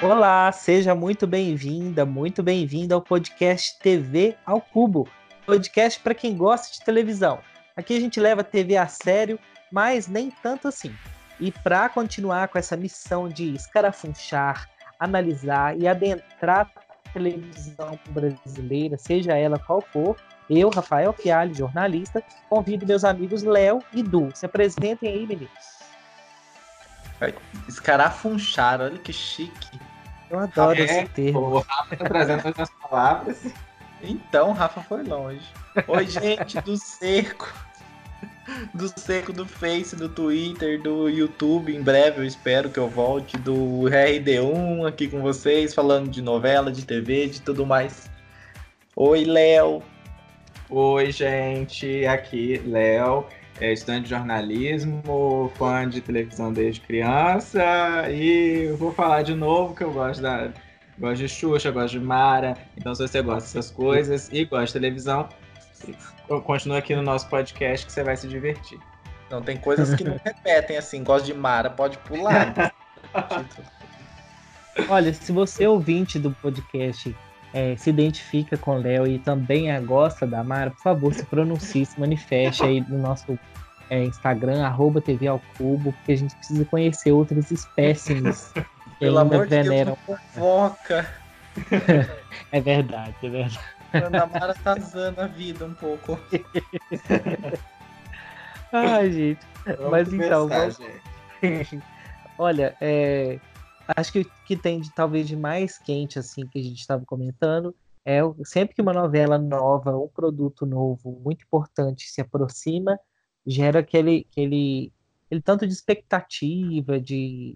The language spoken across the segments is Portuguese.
Olá, seja muito bem-vinda, muito bem-vindo ao podcast TV ao Cubo. Podcast para quem gosta de televisão. Aqui a gente leva a TV a sério, mas nem tanto assim. E para continuar com essa missão de escarafunchar, analisar e adentrar a televisão brasileira, seja ela qual for, eu, Rafael Fialho, jornalista, convido meus amigos Léo e Du. Se apresentem aí, meninos. Escarafunchar, olha que chique. Eu adoro é, esse termo. O Rafa tá trazendo as palavras. Então, Rafa foi longe. Oi, gente do Cerco. Do Cerco do Face, do Twitter, do YouTube. Em breve eu espero que eu volte. Do RD1 aqui com vocês, falando de novela, de TV, de tudo mais. Oi, Léo. Oi, gente. Aqui, Léo é estudante de jornalismo, fã de televisão desde criança e vou falar de novo que eu gosto da gosto de Xuxa, gosto de Mara. Então, se você gosta dessas coisas e gosta de televisão, continue aqui no nosso podcast que você vai se divertir. Não, tem coisas que não repetem assim. Gosto de Mara, pode pular. Olha, se você é ouvinte do podcast é, se identifica com o Léo e também é, gosta da Mara, por favor, se pronuncie, se manifeste aí no nosso é, Instagram, arroba TV ao Cubo, porque a gente precisa conhecer outras espécimes que Pelo ainda amor veneram. De Deus, fofoca. é verdade, é verdade. A Mara tá usando a vida um pouco. Ai, gente. Vamos Mas então, vamos... Gente. Olha, é, acho que que tem de talvez de mais quente assim que a gente estava comentando é sempre que uma novela nova, um produto novo muito importante se aproxima, gera aquele aquele, aquele tanto de expectativa, de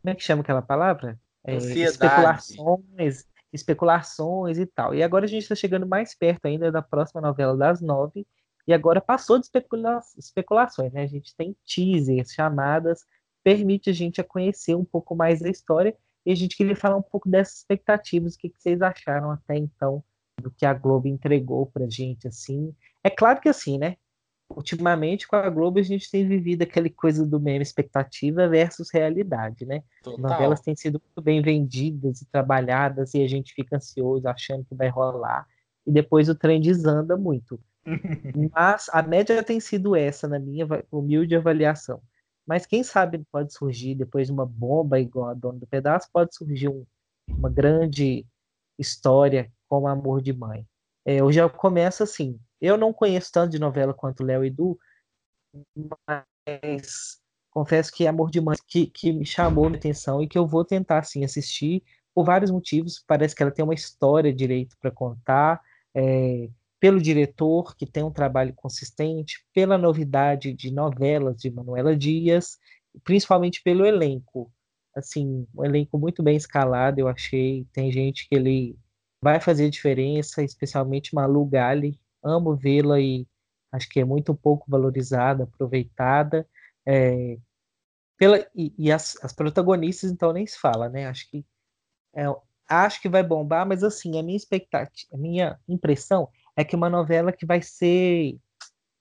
como é que chama aquela palavra? É, especulações, especulações e tal. E agora a gente está chegando mais perto ainda da próxima novela das nove, e agora passou de especula especulações, né? A gente tem teasers, chamadas permite a gente a conhecer um pouco mais da história e a gente queria falar um pouco dessas expectativas, o que, que vocês acharam até então do que a Globo entregou pra gente, assim. É claro que assim, né? Ultimamente, com a Globo, a gente tem vivido aquela coisa do meme expectativa versus realidade, né? Total. Novelas têm sido muito bem vendidas e trabalhadas e a gente fica ansioso, achando que vai rolar. E depois o trem desanda muito. Mas a média tem sido essa, na minha humilde avaliação. Mas quem sabe pode surgir, depois de uma bomba igual a Dona do Pedaço, pode surgir um, uma grande história como Amor de Mãe. É, eu já começo assim. Eu não conheço tanto de novela quanto Léo e Du, mas confesso que Amor de Mãe que, que me chamou a atenção e que eu vou tentar assim, assistir por vários motivos. Parece que ela tem uma história direito para contar. É, pelo diretor, que tem um trabalho consistente, pela novidade de novelas de Manuela Dias, principalmente pelo elenco. Assim, um elenco muito bem escalado, eu achei. Tem gente que ele vai fazer diferença, especialmente Malu Gali. Amo vê-la e acho que é muito pouco valorizada, aproveitada. É, pela, e, e as, as, protagonistas, então, nem se fala, né? Acho que é, acho que vai bombar, mas assim, a minha expectativa, a minha impressão é que uma novela que vai ser.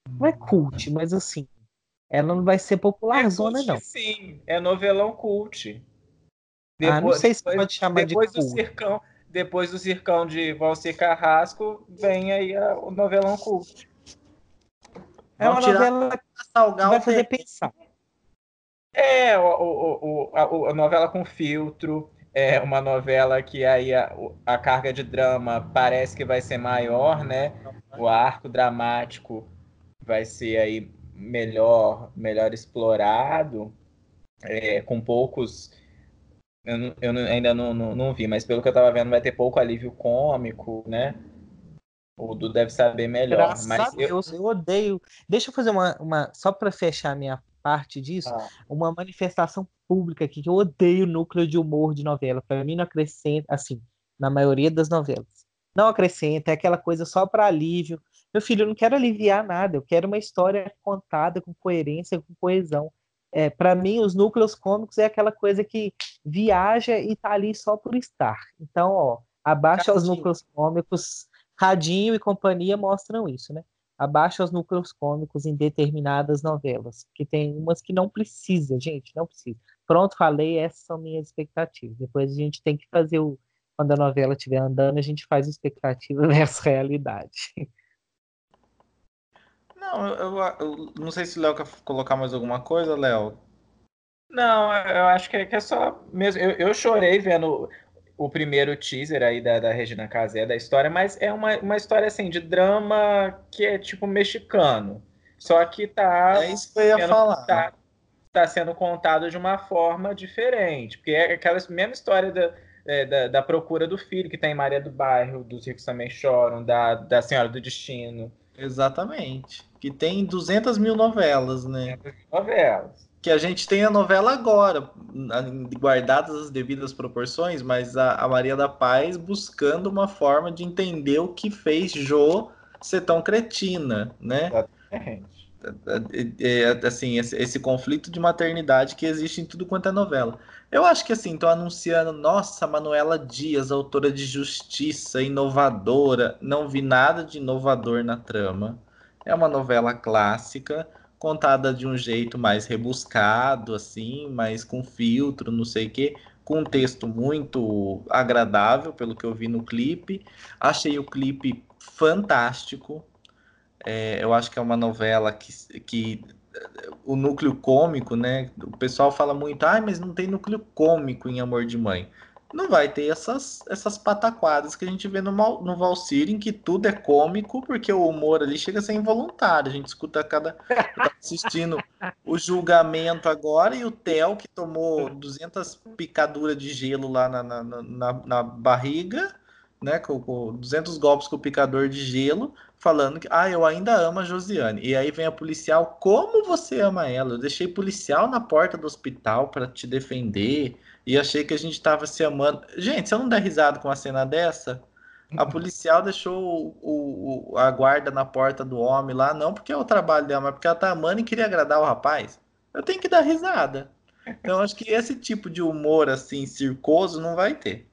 Não é cult, mas assim. Ela não vai ser popular é zona, cult, não. Sim, é novelão cult. Depois, ah, não sei se depois, pode chamar depois de cult. Do circão, depois do circão de Valcir Carrasco, vem aí a, o novelão cult. É uma novela que vai fazer pensar. É, o, o, o, a, a novela com filtro, é uma novela que aí a, a, carga de drama parece que vai ser maior, né? O arco dramático vai ser aí melhor, melhor explorado, é, com poucos. Eu, eu ainda não, não, não, vi, mas pelo que eu tava vendo, vai ter pouco alívio cômico, né? O Du deve saber melhor. Graças mas eu... Deus, eu odeio. Deixa eu fazer uma. uma só para fechar minha parte disso, ah. uma manifestação pública aqui que eu odeio o núcleo de humor de novela. Para mim não acrescenta, assim, na maioria das novelas. Não acrescenta, é aquela coisa só para alívio. Meu filho, eu não quero aliviar nada, eu quero uma história contada com coerência, com coesão. É, para mim, os núcleos cômicos é aquela coisa que viaja e tá ali só por estar. Então, ó, abaixa os núcleos cômicos, Radinho e companhia mostram isso, né? Abaixa os núcleos cômicos em determinadas novelas, que tem umas que não precisa, gente, não precisa. pronto, falei, essas são minhas expectativas. Depois a gente tem que fazer o. Quando a novela estiver andando, a gente faz expectativa versus realidade. Não, eu, eu, não sei se o Léo quer colocar mais alguma coisa, Léo. Não, eu acho que é, que é só mesmo. Eu, eu, chorei vendo o primeiro teaser aí da, da Regina Casé da história, mas é uma, uma história assim de drama que é tipo mexicano. Só que tá. É isso que eu ia falar. Tá, tá sendo contado de uma forma diferente. Porque é aquela mesma história da, é, da, da, procura do filho, que tem Maria do Bairro, dos ricos também choram, da, da Senhora do Destino. Exatamente. Que tem 200 mil novelas, né? 200 mil novelas. Que a gente tem a novela agora, guardadas as devidas proporções, mas a, a Maria da Paz buscando uma forma de entender o que fez Jo ser tão cretina, né? Exatamente. É, é, assim, esse, esse, conflito de maternidade que existe em tudo quanto é novela. Eu acho que assim, estão anunciando, nossa, Manuela Dias, autora de Justiça, inovadora. Não vi nada de inovador na trama. É uma novela clássica, contada de um jeito mais rebuscado, assim, mais com filtro, não sei o quê, com um texto muito agradável, pelo que eu vi no clipe. Achei o clipe fantástico é, eu acho que é uma novela que, que o núcleo cômico, né? O pessoal fala muito, ah, mas não tem núcleo cômico em Amor de Mãe. Não vai ter essas, essas pataquadas que a gente vê no, no Valsir, em que tudo é cômico, porque o humor ali chega a ser involuntário. A gente escuta cada. Tá assistindo o julgamento agora e o Theo, que tomou 200 picaduras de gelo lá na, na, na, na barriga, né? Com, com 200 golpes com o picador de gelo falando que, ah, eu ainda amo a Josiane. E aí vem a policial, como você ama ela? Eu deixei policial na porta do hospital para te defender e achei que a gente tava se amando. Gente, se eu não der risada com uma cena dessa, a policial deixou o, o, a guarda na porta do homem lá, não porque é o trabalho dela, mas porque ela tá amando e queria agradar o rapaz. Eu tenho que dar risada. Então acho que esse tipo de humor assim, circoso, não vai ter.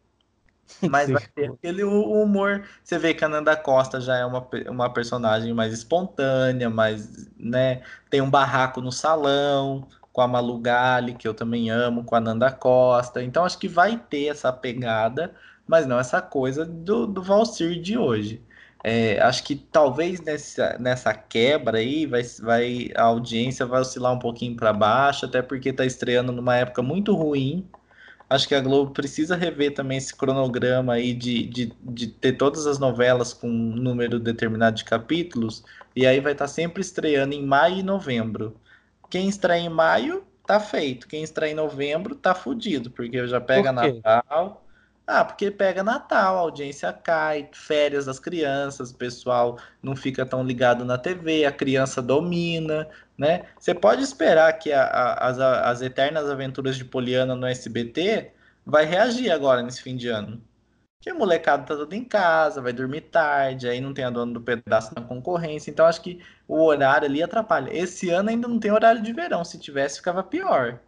Mas vai ter aquele humor. Você vê que a Nanda Costa já é uma, uma personagem mais espontânea, mais, né? Tem um barraco no salão com a Malu Gali, que eu também amo, com a Nanda Costa. Então acho que vai ter essa pegada, mas não essa coisa do, do Valsir de hoje. É, acho que talvez nessa, nessa quebra aí vai, vai, a audiência vai oscilar um pouquinho para baixo, até porque está estreando numa época muito ruim acho que a Globo precisa rever também esse cronograma aí de, de, de ter todas as novelas com um número determinado de capítulos, e aí vai estar tá sempre estreando em maio e novembro. Quem estreia em maio, tá feito. Quem estreia em novembro, tá fudido, porque já pega Natal. Ah, porque pega Natal, a audiência cai, férias das crianças, o pessoal não fica tão ligado na TV, a criança domina, né? Você pode esperar que a, a, as, as eternas aventuras de Poliana no SBT vai reagir agora nesse fim de ano. Que a molecada tá toda em casa, vai dormir tarde, aí não tem a dona do pedaço na concorrência, então acho que o horário ali atrapalha. Esse ano ainda não tem horário de verão, se tivesse ficava pior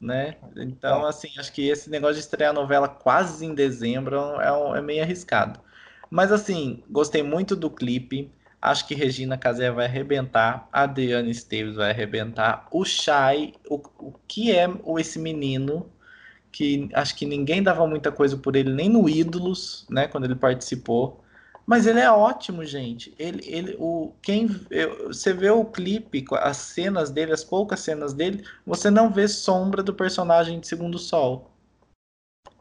né? Então, assim, acho que esse negócio de estrear a novela quase em dezembro é, um, é meio arriscado. Mas, assim, gostei muito do clipe. Acho que Regina Casé vai arrebentar, a Adriana Esteves vai arrebentar, o Shai, o, o que é esse menino que acho que ninguém dava muita coisa por ele, nem no Ídolos, né, quando ele participou. Mas ele é ótimo, gente. Ele, ele, o, quem, eu, você vê o clipe, as cenas dele, as poucas cenas dele, você não vê sombra do personagem de Segundo Sol.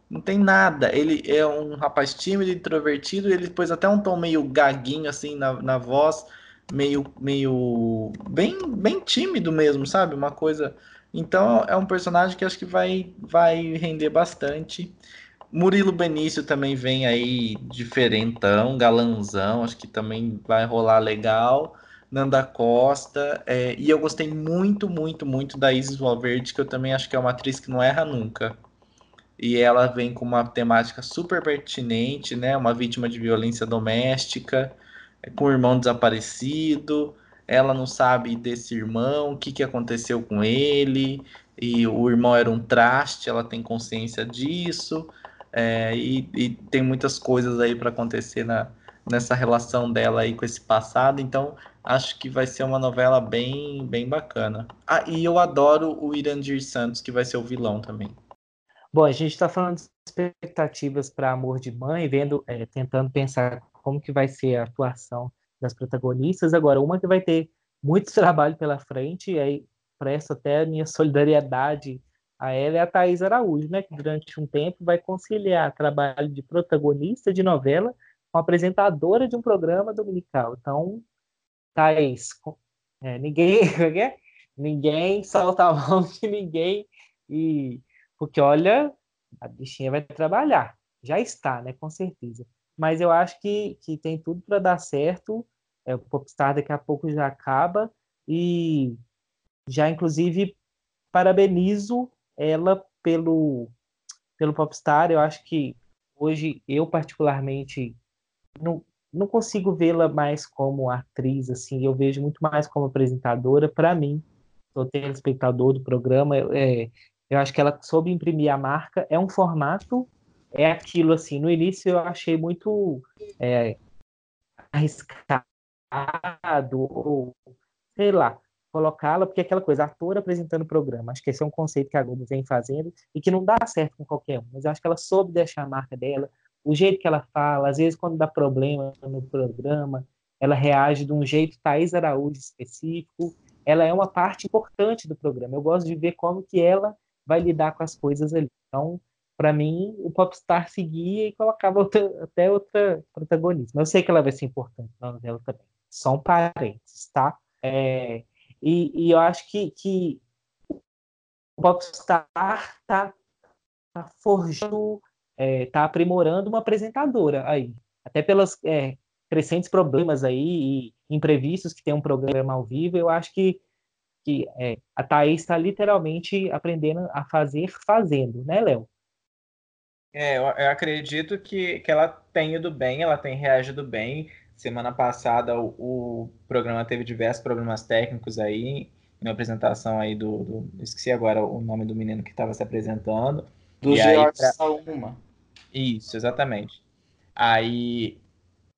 Não tem nada. Ele é um rapaz tímido, introvertido, ele pôs até um tom meio gaguinho, assim, na, na voz, meio, meio, bem, bem tímido mesmo, sabe? Uma coisa... Então, é um personagem que acho que vai, vai render bastante. Murilo Benício também vem aí diferentão, galanzão, acho que também vai rolar legal. Nanda Costa, é, e eu gostei muito, muito, muito da Isis Valverde, que eu também acho que é uma atriz que não erra nunca. E ela vem com uma temática super pertinente, né? Uma vítima de violência doméstica, com o irmão desaparecido. Ela não sabe desse irmão, o que, que aconteceu com ele, e o irmão era um traste, ela tem consciência disso. É, e, e, tem muitas coisas aí para acontecer na, nessa relação dela aí com esse passado. Então, Acho que vai ser uma novela bem, bem bacana. Ah, e eu adoro o Irandir Santos, que vai ser o vilão também. Bom, a gente está falando de expectativas para Amor de Mãe, vendo, é, tentando pensar como que vai ser a atuação das protagonistas. Agora, uma que vai ter muito trabalho pela frente, e aí presto até a minha solidariedade a ela é a Thais Araújo, né, que durante um tempo vai conciliar trabalho de protagonista de novela com apresentadora de um programa dominical. Então, Thais, é, ninguém, é? ninguém solta a mão de ninguém e porque olha, a bichinha vai trabalhar, já está, né, com certeza. Mas eu acho que, que tem tudo para dar certo. É, o Popstar daqui a pouco já acaba e já inclusive parabenizo ela pelo, pelo Popstar. Eu acho que hoje eu particularmente não, não consigo vê-la mais como atriz, assim, eu vejo muito mais como apresentadora. Para mim, sou telespectador do programa, é, eu acho que ela soube imprimir a marca. É um formato, é aquilo assim. No início eu achei muito é, arriscado, ou sei lá, colocá-la, porque é aquela coisa, ator apresentando o programa. Acho que esse é um conceito que a Globo vem fazendo e que não dá certo com qualquer um. Mas acho que ela soube deixar a marca dela, o jeito que ela fala, às vezes quando dá problema no programa, ela reage de um jeito Thaís Araújo específico. Ela é uma parte importante do programa. Eu gosto de ver como que ela vai lidar com as coisas ali. Então, para mim, o Popstar seguia e colocava outra, até outra protagonista. Eu sei que ela vai ser importante na novela também. Só um parênteses, tá? É, e, e eu acho que, que o Popstar tá, tá forjando, é, tá aprimorando uma apresentadora aí. Até pelos é, crescentes problemas aí e imprevistos que tem um programa ao vivo, eu acho que, que é, a Thaís está literalmente aprendendo a fazer fazendo, né, Léo? É, eu, eu, acredito que, que ela tem ido bem, ela tem reagido bem. Semana passada o, o programa teve diversos problemas técnicos aí, em apresentação aí do, do esqueci agora o nome do menino que estava se apresentando. Do George pra... Sauma. Isso, exatamente. Aí,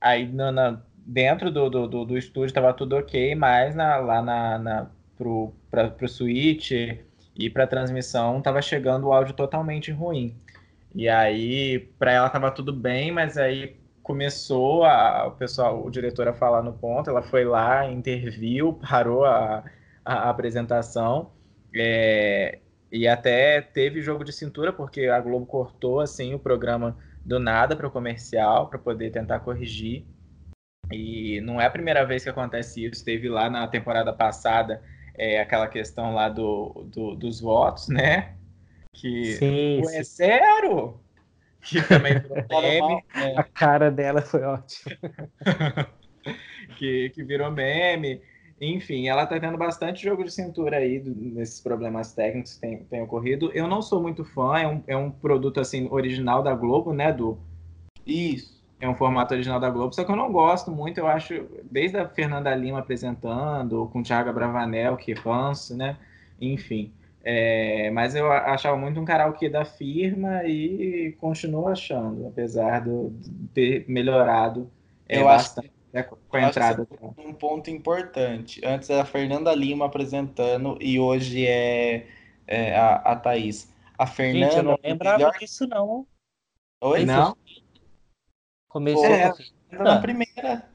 aí no, na, dentro do, do, do, do estúdio estava tudo ok, mas na, lá na, na, pro, pra, pro switch e para transmissão estava chegando o áudio totalmente ruim. E aí, para ela estava tudo bem, mas aí começou a, o pessoal, o diretor a falar no ponto, ela foi lá, interviu, parou a, a, a apresentação é, e até teve jogo de cintura porque a Globo cortou assim o programa do nada para o comercial para poder tentar corrigir e não é a primeira vez que acontece isso. Teve lá na temporada passada é, aquela questão lá do, do dos votos, né? Que sim, é sério? que também virou meme. É. A cara dela foi ótima. que, que virou meme. Enfim, ela tá tendo bastante jogo de cintura aí do, nesses problemas técnicos que tem, tem ocorrido. Eu não sou muito fã, é um, é um produto assim original da Globo, né, do Isso. É um formato original da Globo, só que eu não gosto muito, eu acho, desde a Fernanda Lima apresentando, com o Thiago Bravanel, que ranço, né? Enfim. É, mas eu achava muito um karaokê da firma e continuo achando, apesar de ter melhorado é, eu bastante acho, com a entrada. Um ponto importante. Antes era a Fernanda Lima apresentando e hoje é, é a, a Thaís. A Fernanda. Gente, eu não lembrava melhor... disso, não. Oi? Não? Começou é, na primeira.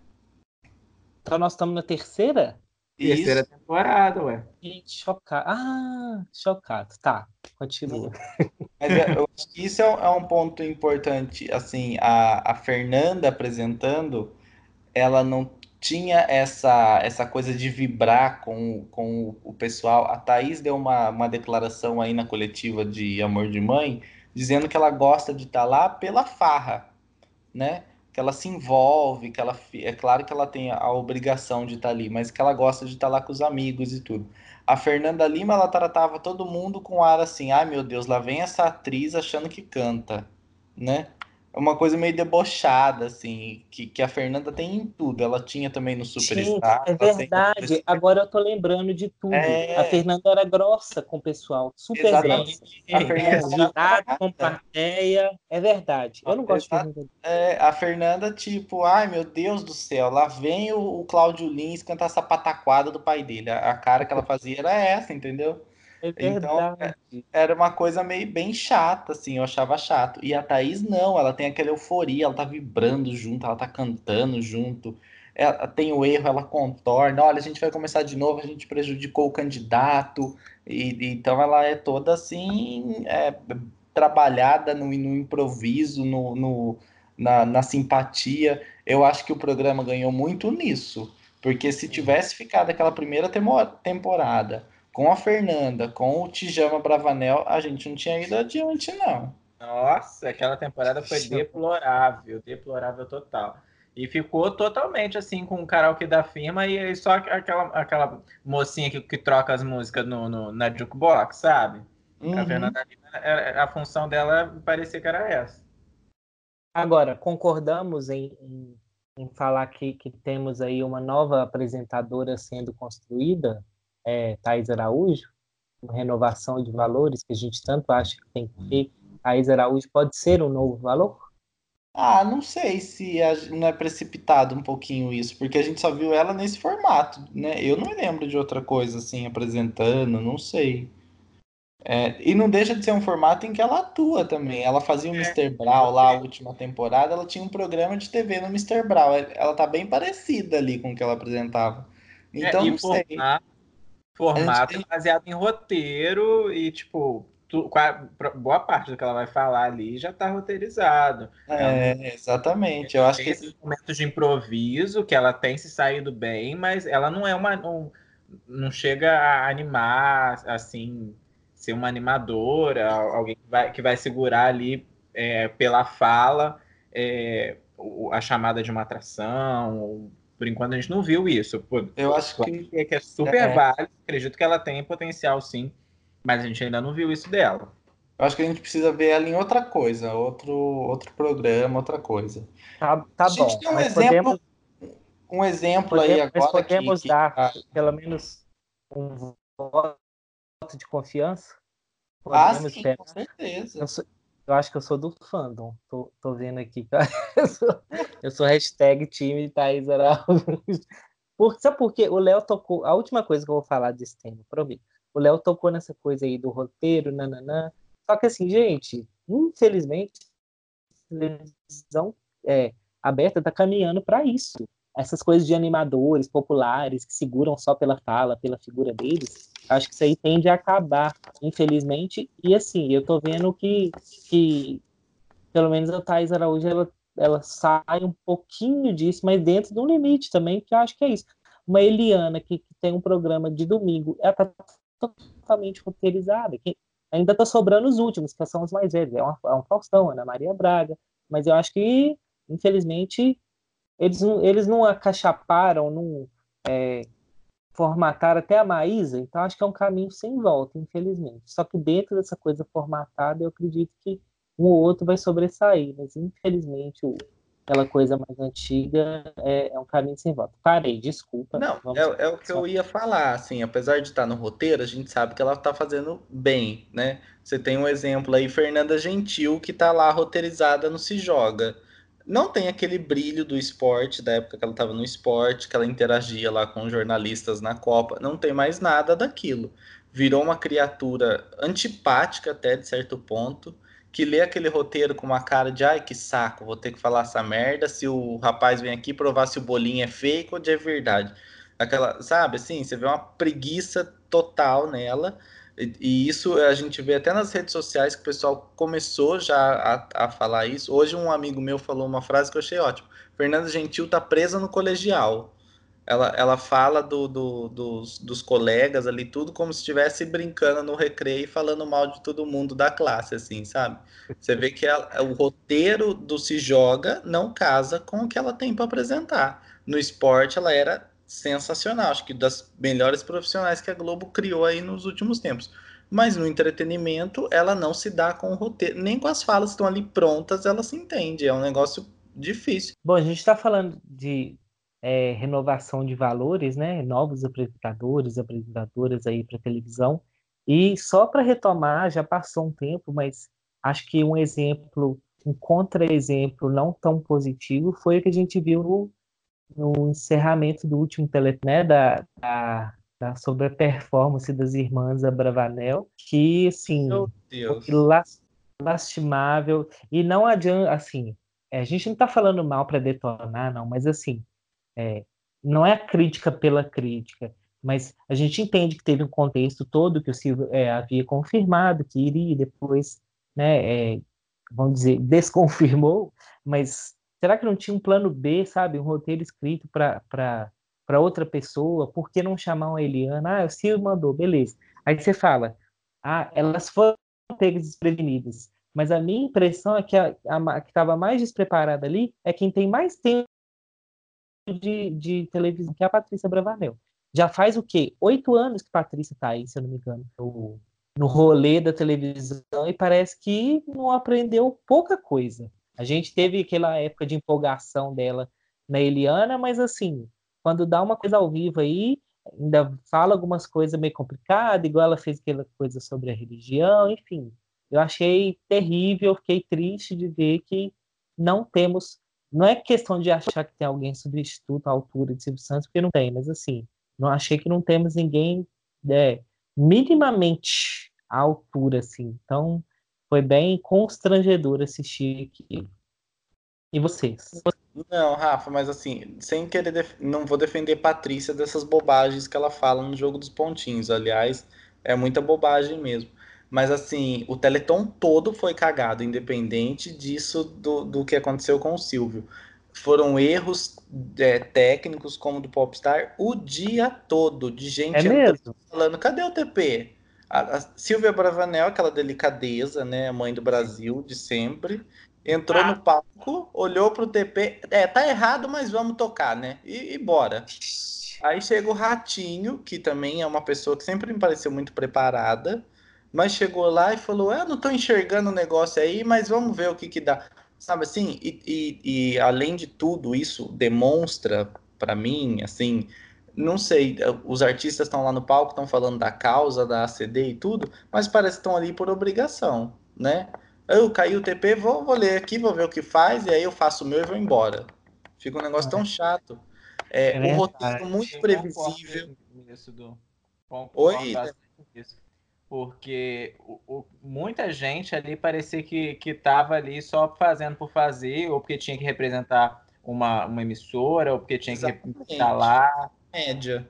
Então nós estamos na terceira? Terceira Isso. temporada, ué. Gente, chocado. Ah, chocado. Tá, continua. Mas eu acho que isso é um, é um, ponto importante. Assim, a, a Fernanda apresentando, ela não tinha essa, essa coisa de vibrar com, com o pessoal. A Thaís deu uma, uma declaração aí na coletiva de Amor de Mãe, dizendo que ela gosta de estar tá lá pela farra, né? Que ela se envolve, que ela é claro que ela tem a obrigação de estar ali, mas que ela gosta de estar lá com os amigos e tudo. A Fernanda Lima, ela tratava todo mundo com ar assim, ai meu Deus, lá vem essa atriz achando que canta, né? É uma coisa meio debochada, assim, que, que a Fernanda tem em tudo. Ela tinha também no Superstar. É verdade. Agora eu tô lembrando de tudo. É... A Fernanda era grossa com o pessoal, super Exatamente. grossa. A Fernanda era... com plateia. É verdade. Eu não gosto Exato. de Fernanda. É, a Fernanda, tipo, ai meu Deus do céu, lá vem o, o Cláudio Lins cantar essa pataquada do pai dele. A, a cara que ela fazia era essa, entendeu? É então, é, era uma coisa meio bem chata, assim, eu achava chato. E a Thaís não, ela tem aquela euforia, ela tá vibrando junto, ela tá cantando junto. Ela tem o erro, ela contorna. Olha, a gente vai começar de novo, a gente prejudicou o candidato. E, então ela é toda assim, é, trabalhada no, no improviso, no, no na, na simpatia. Eu acho que o programa ganhou muito nisso. Porque se tivesse ficado aquela primeira temporada com a Fernanda, com o Tijama Bravanel, a gente não tinha ido adiante, não. Nossa, aquela temporada foi deplorável, deplorável total. E ficou totalmente assim com o karaokê da firma e só aquela, aquela mocinha que, que troca as músicas no, no na jukebox, sabe? Uhum. A Fernanda a função dela parecia que era essa. Agora, concordamos em, em, em falar que, que temos aí uma nova apresentadora sendo construída? É, Thais Araújo, renovação de valores que a gente tanto acha que tem que ter, Thais Araújo pode ser um novo valor? Ah, não sei se não é precipitado um pouquinho isso, porque a gente só viu ela nesse formato, né? Eu não me lembro de outra coisa assim apresentando, não sei. É, e não deixa de ser um formato em que ela atua também. Ela fazia o. Mr. Brown lá, a última temporada, ela tinha um programa de TV no Mr. Brown. Ela tá bem parecida ali com o que ela apresentava. É, então, é, não sei. Formato, formato baseado em roteiro e, tipo, tu, boa parte do que ela vai falar ali já está roteirizado. É, é exatamente. Eu acho que esses momentos de improviso que ela tem se saído bem, mas ela não é uma. Um, não chega a animar, assim, ser uma animadora, alguém que vai, que vai segurar ali é, pela fala é, a chamada de uma atração, por enquanto a gente não viu isso. Pô, eu acho que, que é super é. válido, acredito que ela tem potencial sim, mas a gente ainda não viu isso dela. Eu acho que a gente precisa ver ela em outra coisa, outro, outro programa, outra coisa. Tá, tá a gente bom. tem um exemplo, podemos, um exemplo podemos, aí agora. podemos que, dar que... pelo menos um voto de confiança? Podemos ah, sim, com certeza. Eu acho que eu sou do fandom. Tô, tô vendo aqui. Eu sou, eu sou hashtag time Thaís Araújo. Por, sabe por quê? O Léo tocou. A última coisa que eu vou falar desse tema, prometo. O Léo tocou nessa coisa aí do roteiro, nananã. Só que assim, gente, infelizmente, a televisão é, aberta tá caminhando para isso essas coisas de animadores populares que seguram só pela fala, pela figura deles, acho que isso aí tende a acabar, infelizmente. E assim, eu tô vendo que, que pelo menos a Thais Araújo, ela, ela sai um pouquinho disso, mas dentro de um limite também, que eu acho que é isso. Uma Eliana que, que tem um programa de domingo, ela tá totalmente roteirizada, que ainda tá sobrando os últimos, que são os mais velhos, é, uma, é um Faustão, Ana Maria Braga, mas eu acho que, infelizmente, eles não, eles não acachaparam, não é, formataram até a Maísa, então acho que é um caminho sem volta, infelizmente. Só que dentro dessa coisa formatada, eu acredito que um ou outro vai sobressair, mas infelizmente aquela coisa mais antiga é, é, um caminho sem volta. Parei, desculpa. Não, é, é, o que eu ia falar, assim, apesar de estar no roteiro, a gente sabe que ela está fazendo bem, né? Você tem um exemplo aí, Fernanda Gentil, que está lá roteirizada no Se Joga não tem aquele brilho do esporte, da época que ela estava no esporte, que ela interagia lá com jornalistas na Copa, não tem mais nada daquilo. Virou uma criatura antipática até de certo ponto, que lê aquele roteiro com uma cara de ai que saco, vou ter que falar essa merda se o rapaz vem aqui provar se o bolinho é fake ou de é verdade. Aquela, sabe assim, você vê uma preguiça total nela e, isso a gente vê até nas redes sociais que o pessoal começou já a, a falar isso. Hoje um amigo meu falou uma frase que eu achei ótima. Fernanda Gentil tá presa no colegial. Ela, ela fala do, do, dos, dos colegas ali, tudo como se estivesse brincando no recreio e falando mal de todo mundo da classe, assim, sabe? Você vê que ela, o roteiro do Se Joga não casa com o que ela tem para apresentar. No esporte, ela era sensacional. Acho que das melhores profissionais que a Globo criou aí nos últimos tempos. Mas no entretenimento, ela não se dá com o roteiro, nem com as falas que estão ali prontas, ela se entende. É um negócio difícil. Bom, a gente está falando de é, renovação de valores, né? Novos apresentadores, apresentadoras aí para televisão. E só para retomar, já passou um tempo, mas acho que um exemplo, um contra-exemplo não tão positivo foi o que a gente viu no, no encerramento do último tele, né, da, da, da, sobre a performance das irmãs Abravanel, que, assim, lastimável, e não adianta, assim, é, a gente não está falando mal para detonar, não, mas, assim, é, não é a crítica pela crítica, mas a gente entende que teve um contexto todo que o Silvio é, havia confirmado que iria, depois, né, é, vamos dizer, desconfirmou, mas será que não tinha um plano B, sabe, um roteiro escrito para outra pessoa? Por que não chamar uma Eliana? Ah, o Silvio mandou, beleza. Aí você fala, ah, elas foram pegas desprevenidas. Mas a minha impressão é que a, a que estava mais despreparada ali é quem tem mais tempo de, de televisão, que é a Patrícia Bravanel já faz o quê? Oito anos que Patrícia está aí, se eu não me engano, no, no rolê da televisão e parece que não aprendeu pouca coisa. A gente teve aquela época de empolgação dela na Eliana, mas assim, quando dá uma coisa ao vivo aí, ainda fala algumas coisas meio complicadas, igual ela fez aquela coisa sobre a religião, enfim. Eu achei terrível, fiquei triste de ver que não temos. Não é questão de achar que tem alguém substituto à altura de Silvio Santos, porque não tem, mas assim, não achei que não temos ninguém é, minimamente à altura, assim. Então, foi bem constrangedor assistir aqui. E vocês? Não, Rafa, mas assim, sem querer, def... não vou defender Patrícia dessas bobagens que ela fala no jogo dos pontinhos. Aliás, é muita bobagem mesmo. Mas assim, o Teleton todo foi cagado, independente disso do, do que aconteceu com o Silvio foram erros é, técnicos como do Popstar o dia todo, de gente é falando, cadê o TP? A, a Silvia Bravanel, aquela delicadeza, né, mãe do Brasil de sempre, entrou ah. no palco, olhou pro TP, é, tá errado, mas vamos tocar, né? E, e bora. Aí chega o Ratinho, que também é uma pessoa que sempre me pareceu muito preparada, mas chegou lá e falou: Eu não tô enxergando o negócio aí, mas vamos ver o que que dá. Sabe assim, e, e, e além de tudo, isso demonstra para mim, assim, não sei, os artistas estão lá no palco, estão falando da causa da ACD e tudo, mas parece que estão ali por obrigação, né? Eu caí o TP, vou, vou ler aqui, vou ver o que faz, e aí eu faço o meu e vou embora. Fica um negócio tão chato. É, é um roteiro muito previsível. Isso do... Oi? Isso porque o, o, muita gente ali parecia que estava ali só fazendo por fazer, ou porque tinha que representar uma, uma emissora, ou porque tinha Exatamente. que representar lá. Média.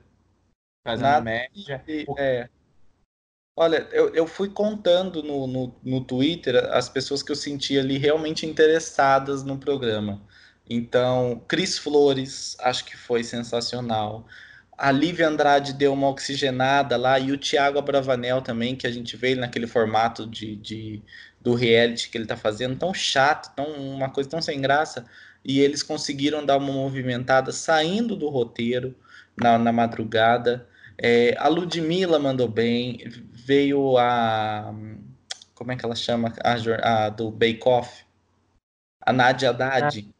Fazendo Nada média. De, é. Olha, eu, eu fui contando no, no, no Twitter as pessoas que eu senti ali realmente interessadas no programa. Então, Cris Flores, acho que foi sensacional a Lívia Andrade deu uma oxigenada lá e o Thiago Abravanel também, que a gente vê naquele formato de, de, do reality que ele tá fazendo, tão chato, tão, uma coisa tão sem graça, e eles conseguiram dar uma movimentada saindo do roteiro na, na madrugada. É, a Ludmilla mandou bem, veio a. Como é que ela chama? A, a do Bake Off? A Nadia Haddad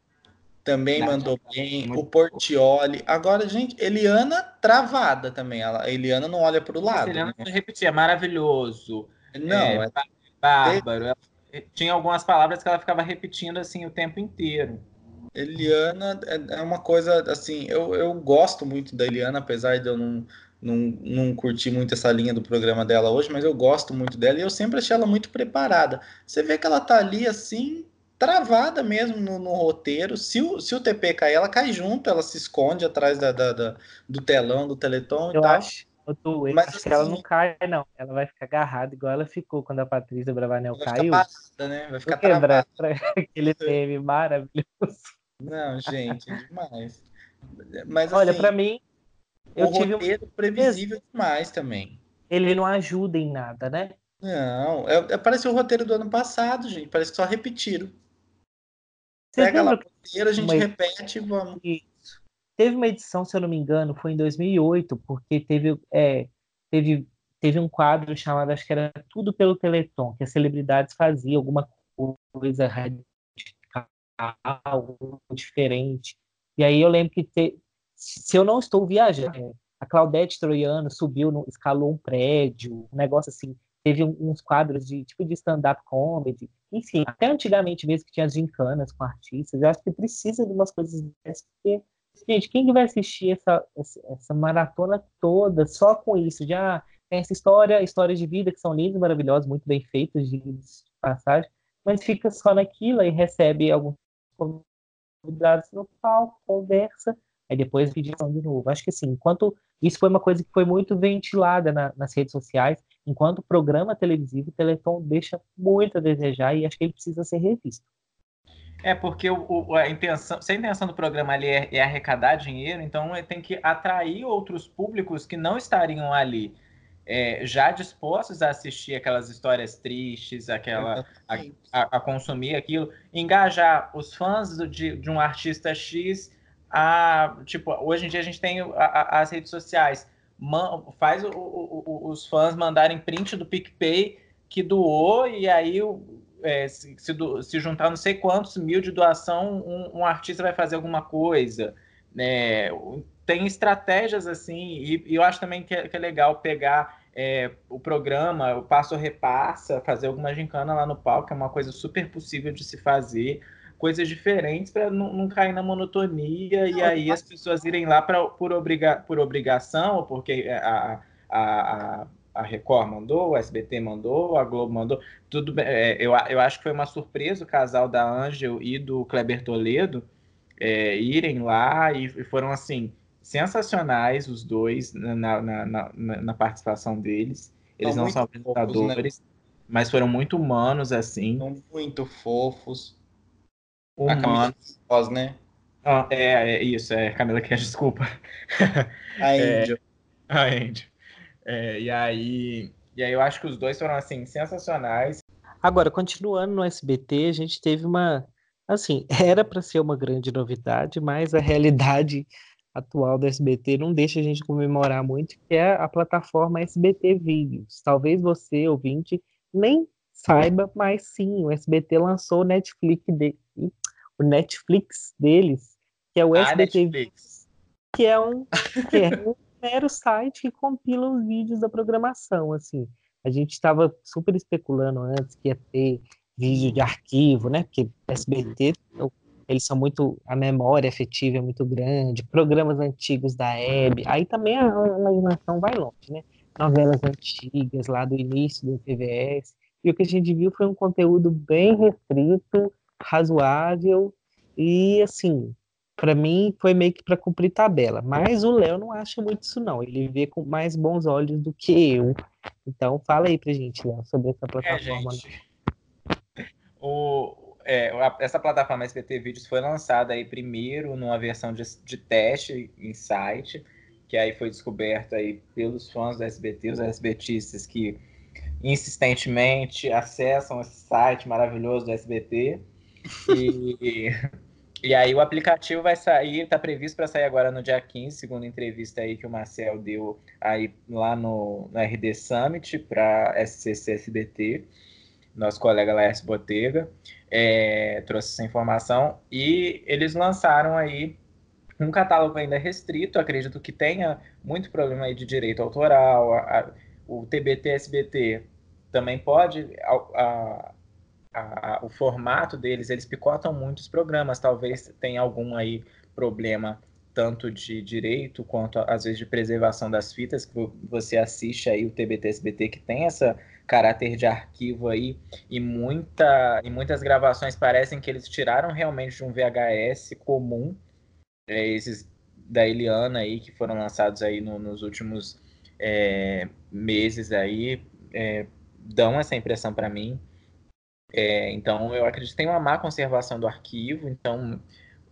também mandou bem. O Portioli. Agora, gente, Eliana travada também. A Eliana não olha para o lado. Eliana né? repetia, maravilhoso. Não, é, é... bárbaro. Ela... Tinha algumas palavras que ela ficava repetindo assim o tempo inteiro. Eliana é, é uma coisa assim, eu, eu gosto muito da Eliana, apesar de eu não, não, não curtir muito essa linha do programa dela hoje, mas eu gosto muito dela e eu sempre achei ela muito preparada. Você vê que ela tá ali assim, travada mesmo no, no, roteiro. Se o, se o TP cair, ela cai junto, ela se esconde atrás da, da, da do telão, do teleton eu e tal. Acho, tô, Mas acho assim, que ela não cai, não. Ela vai ficar agarrada, igual ela ficou quando a Patrícia Bravanel vai caiu. Ficar parada, né? Vai ficar travada. Aquele teve maravilhoso. Não, gente, é demais. Mas, Olha, assim, para mim, eu tive roteiro um... previsível demais também. Ele não ajuda em nada, né? Não, é, é, parece o roteiro do ano passado, gente. Parece que só repetiram. Pega lá a roteiro, a gente repete e vamos. Teve uma edição, se eu não me engano, foi em 2008, porque teve, é, teve, teve um quadro chamado, acho que era Tudo pelo Teleton, que as celebridades faziam alguma coisa radical, diferente. E aí eu lembro que, te, se eu não estou viajando, a Claudete Troiano subiu, no, escalou um prédio, um negócio assim, teve uns quadros de tipo de stand-up comedy, enfim, até antigamente mesmo que tinha gincanas com artistas, eu acho que precisa de umas coisas dessas, porque, gente, quem que vai assistir essa, essa maratona toda só com isso? Já tem essa história, histórias de vida que são lindas, maravilhosas, muito bem feitas, de passagem, mas fica só naquilo e recebe alguns convidados no palco, conversa, aí depois edição de novo. Acho que assim, enquanto isso foi uma coisa que foi muito ventilada na, nas redes sociais, enquanto programa televisivo, o Teleton deixa muito a desejar e acho que ele precisa ser revisto. É, porque o, o, a intenção, se a intenção do programa ali é, é arrecadar dinheiro, então ele tem que atrair outros públicos que não estariam ali é, já dispostos a assistir aquelas histórias tristes, aquela a, a, a consumir aquilo, engajar os fãs do, de, de, um artista X a tipo hoje em dia a gente tem a, as redes sociais. Man, faz o, o, os fãs mandarem print do PicPay que doou e aí é, se, se, se, juntar não sei quantos mil de doação um, um artista vai fazer alguma coisa né tem estratégias assim, e, e eu acho também que é, que é legal pegar é, o programa, o passo repassa, fazer alguma gincana lá no palco, é uma coisa super possível de se fazer, coisas diferentes para não, não, cair na monotonia não, e aí as pessoas irem lá pra, por, obriga, por obrigação, porque a, a, a, a Record mandou, o SBT mandou, a Globo mandou, tudo bem. É, eu, eu acho que foi uma surpresa o casal da Ângel e do Kleber Toledo é, irem lá e foram assim sensacionais os dois na, na, na, na participação deles. Eles São não são né? apresentadores, né? mas foram muito humanos, assim. São muito fofos. Humanos. Voz, né? Ah, é, é, isso, é Camila que desculpa. A Angel. É, a Angel. É, e aí, e aí eu acho que os dois foram assim sensacionais. Agora, continuando no SBT, a gente teve uma assim, era para ser uma grande novidade, mas a realidade atual do SBT não deixa a gente comemorar muito, que é a plataforma SBT Vídeos. Talvez você, ouvinte, nem saiba, mas sim, o SBT lançou o Netflix, de... o Netflix deles, que é o ah, SBT Netflix. que é um que é um mero site que compila os vídeos da programação, assim. A gente estava super especulando antes que ia ter vídeo de arquivo, né? Porque SBT, eles são muito. A memória afetiva é muito grande, programas antigos da Hebe, aí também a, imaginação vai longe, né? Novelas antigas lá do início do TVS. E o que a gente viu foi um conteúdo bem restrito, razoável e assim, para mim foi meio que para cumprir tabela. Mas o Léo não acha muito isso não. Ele vê com mais bons olhos do que eu. Então fala aí pra gente, Léo, sobre essa é, plataforma. É, o, é, essa plataforma SBT Vídeos foi lançada aí primeiro numa versão de, de teste em site, que aí foi descoberto aí pelos fãs do SBT, os SBTistas que insistentemente acessam esse site maravilhoso do SBT. E, e aí o aplicativo vai sair, está previsto para sair agora no dia 15, segundo a entrevista aí que o Marcel deu aí lá no, no RD Summit para SCC SBT nosso colega Laércio Botega, é, trouxe essa informação e eles lançaram aí um catálogo ainda restrito, acredito que tenha muito problema aí de direito autoral, a, a, o TBT-SBT também pode, a, o formato deles, eles picotam muitos programas, talvez tenha algum aí problema tanto de direito quanto às vezes de preservação das fitas que você assiste aí o TBT-SBT que tem essa caráter de arquivo aí e muita e muitas gravações parecem que eles tiraram realmente de um VHS comum é, esses da Eliana aí que foram lançados aí no, nos últimos é, meses aí é, dão essa impressão para mim. É, então eu acredito que tem uma má conservação do arquivo então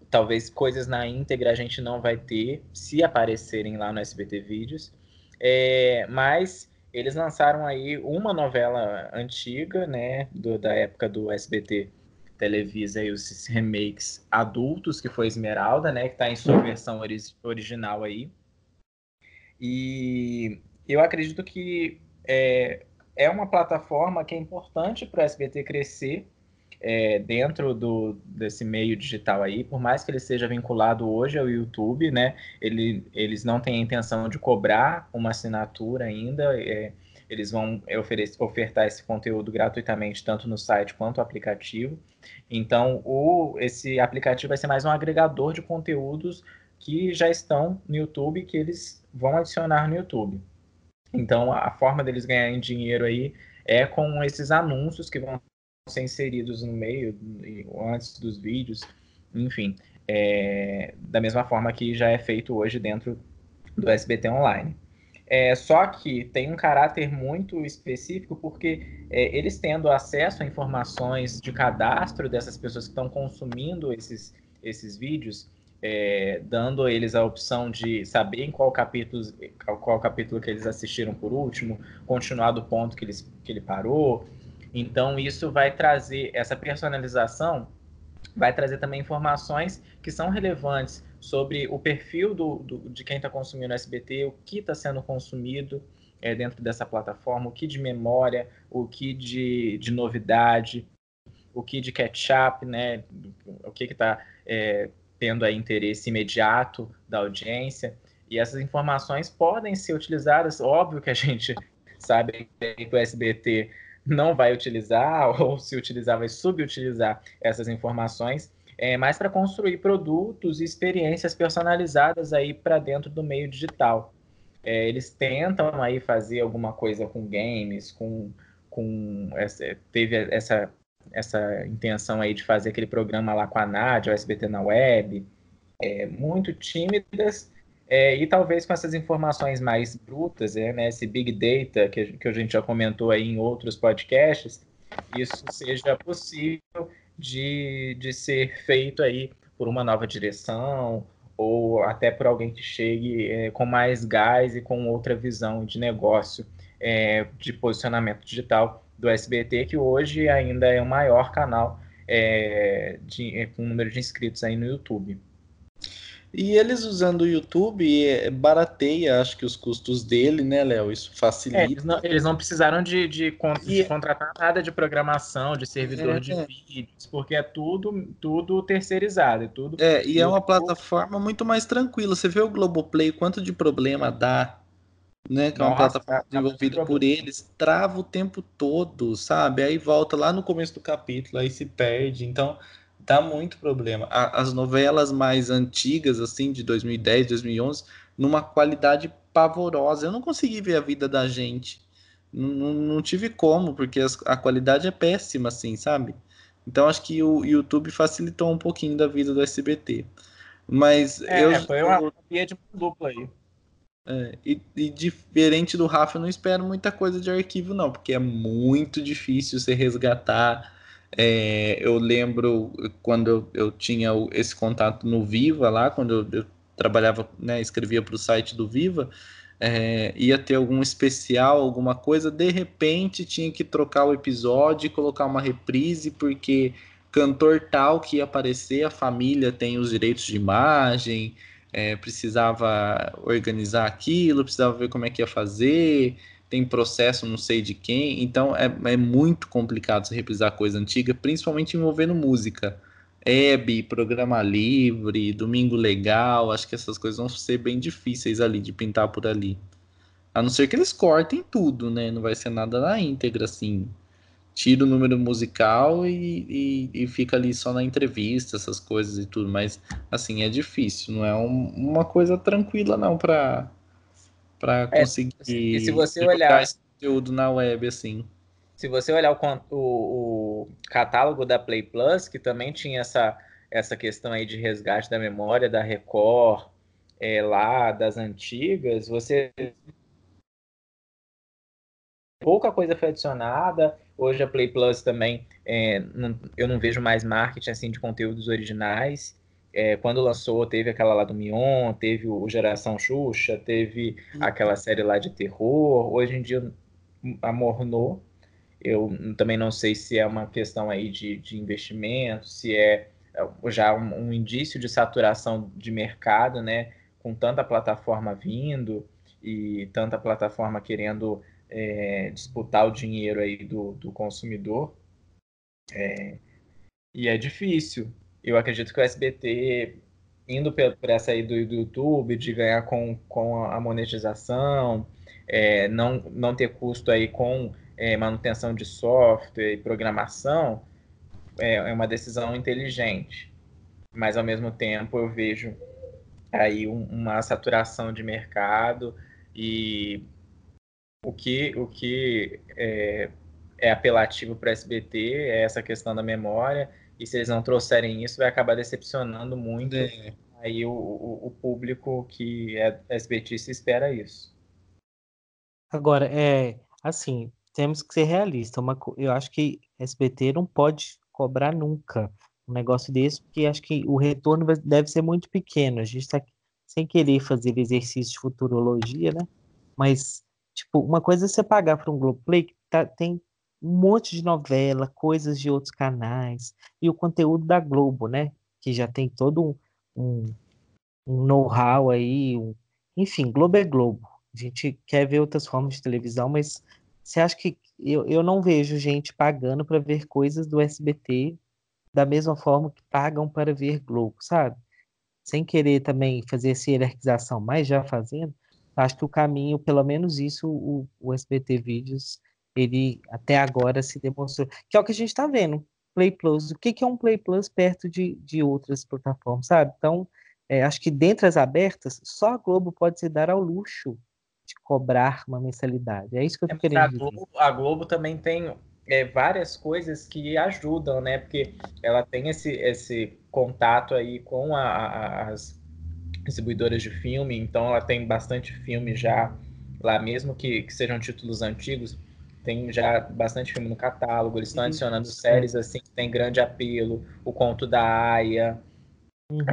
talvez coisas na íntegra a gente não vai ter se aparecerem lá no SBT Vídeos. É, mas eles lançaram aí uma novela antiga, né, do, da época do SBT Televisa aí os remakes adultos, que foi Esmeralda, né? Que está em sua versão ori original aí. E eu acredito que é, é uma plataforma que é importante para o SBT crescer é, dentro do, desse meio digital aí, por mais que ele seja vinculado hoje ao YouTube, né? Ele, eles não têm a intenção de cobrar uma assinatura ainda. É, eles vão oferecer, ofertar esse conteúdo gratuitamente, tanto no site quanto no aplicativo. Então, o, esse aplicativo vai ser mais um agregador de conteúdos que já estão no YouTube, que eles vão adicionar no YouTube. Então, a forma deles ganharem dinheiro aí é com esses anúncios que vão ser inseridos no meio, antes dos vídeos, enfim, é, da mesma forma que já é feito hoje dentro do SBT Online. É, só que tem um caráter muito específico, porque é, eles tendo acesso a informações de cadastro dessas pessoas que estão consumindo esses, esses vídeos, é, dando a eles a opção de saber em qual capítulo, qual capítulo que eles assistiram por último, continuar do ponto que, eles, que ele parou. Então, isso vai trazer essa personalização, vai trazer também informações que são relevantes sobre o perfil do, do de quem está consumindo o SBT, o que está sendo consumido é, dentro dessa plataforma, o que de memória, o que de, de novidade, o que de catch-up, né? O que está é, tendo aí interesse imediato da audiência. E essas informações podem ser utilizadas, óbvio que a gente sabe que o SBT não vai utilizar, ou se utilizar, vai subutilizar essas informações, é, mais para construir produtos e experiências personalizadas aí para dentro do meio digital. É, eles tentam aí fazer alguma coisa com games, com, com essa, teve essa essa intenção aí de fazer aquele programa lá com a Nádia, o SBT na web, é, muito tímidas, é, e talvez com essas informações mais brutas, é, né, esse big data que, que a gente já comentou aí em outros podcasts, isso seja possível de, de ser feito aí por uma nova direção ou até por alguém que chegue é, com mais gás e com outra visão de negócio é, de posicionamento digital do SBT, que hoje ainda é o maior canal é, de, é, com número de inscritos aí no YouTube. E eles usando o YouTube, é, barateia, acho que os custos dele, né, Léo? Isso facilita. É, eles, não, eles, não, precisaram de, de, de e... contratar nada de programação, de servidor é, de vídeos, porque é tudo, tudo terceirizado. É, tudo, é e é uma plataforma muito mais tranquila. Você vê o Globoplay, quanto de problema dá né? Que é uma plataforma desenvolvida por eles, trava o tempo todo, sabe? Aí volta lá no começo do capítulo, aí se perde. Então, dá muito problema. As novelas mais antigas, assim, de 2010, 2011, numa qualidade pavorosa. Eu não consegui ver a vida da gente. Não, não tive como, porque a qualidade é péssima, assim, sabe? Então, acho que o YouTube facilitou um pouquinho da vida do SBT. Mas é, eu. Foi uma via de dupla aí. É, e, e, diferente do Rafa, eu não espero muita coisa de arquivo, não, porque é muito difícil você resgatar. É, eu lembro quando eu, tinha esse contato no Viva lá, quando eu, eu trabalhava, né, escrevia para o site do Viva, é, ia ter algum especial, alguma coisa, de repente tinha que trocar o episódio e colocar uma reprise, porque cantor tal que ia aparecer, a família tem os direitos de imagem é, precisava organizar aquilo, precisava ver como é que ia fazer, tem processo não sei de quem, então é, é muito complicado se reprisar coisa antiga, principalmente envolvendo música. Hebe, programa livre, domingo legal, acho que essas coisas vão ser bem difíceis ali de pintar por ali. A não ser que eles cortem tudo, né? Não vai ser nada na íntegra, assim tira o número musical e, e, e, fica ali só na entrevista, essas coisas e tudo, mas assim, é difícil, não é um, uma coisa tranquila não para é, conseguir e se você olhar esse conteúdo na web assim. Se você olhar o, o, o, catálogo da Play Plus, que também tinha essa, essa questão aí de resgate da memória da Record, é, lá das antigas, você pouca coisa foi adicionada. Hoje a Play Plus também, é, não, eu não vejo mais marketing assim de conteúdos originais. É, quando lançou, teve aquela lá do Mion, teve o Geração Xuxa, teve uhum. aquela série lá de terror. Hoje em dia amornou. Eu também não sei se é uma questão aí de, de investimento, se é, é já um, um indício de saturação de mercado, né? Com tanta plataforma vindo e tanta plataforma querendo é, disputar o dinheiro aí do, do consumidor. É, e é difícil. Eu acredito que o SBT, indo por essa aí do, do YouTube, de ganhar com, com a monetização, é, não, não ter custo aí com é, manutenção de software e programação, é, é uma decisão inteligente. Mas, ao mesmo tempo, eu vejo aí um, uma saturação de mercado e o que, o que é, é apelativo para o SBT é essa questão da memória, e se eles não trouxerem isso, vai acabar decepcionando muito é. aí o, o, o, público que é SBTista espera isso. Agora, é assim, temos que ser realistas. Uma, eu acho que SBT não pode cobrar nunca um negócio desse, porque acho que o retorno deve ser muito pequeno. A gente está sem querer fazer exercício de futurologia, né? Mas Tipo, uma coisa é você pagar para um Globoplay que tá, tem um monte de novela, coisas de outros canais, e o conteúdo da Globo, né? Que já tem todo um, um, um know-how aí. Um... Enfim, Globo é Globo. A gente quer ver outras formas de televisão, mas você acha que eu, eu não vejo gente pagando para ver coisas do SBT da mesma forma que pagam para ver Globo, sabe? Sem querer também fazer essa hierarquização, mas já fazendo, acho que o caminho, pelo menos isso, o, o SBT Vídeos, ele até agora se demonstrou, que é o que a gente está vendo, Play Plus, o que, que é um Play Plus perto de, de outras plataformas, sabe? Então, é, acho que dentre as abertas, só a Globo pode se dar ao luxo de cobrar uma mensalidade. É isso que eu tô é, querendo a Globo, a Globo também tem é, várias coisas que ajudam, né? Porque ela tem esse, esse contato aí com a, a, as distribuidoras de filme, então ela tem bastante filme já lá, mesmo que, que sejam títulos antigos, tem já bastante filme no catálogo, eles estão uhum. adicionando séries assim que tem grande apelo, o Conto da Aya, uhum.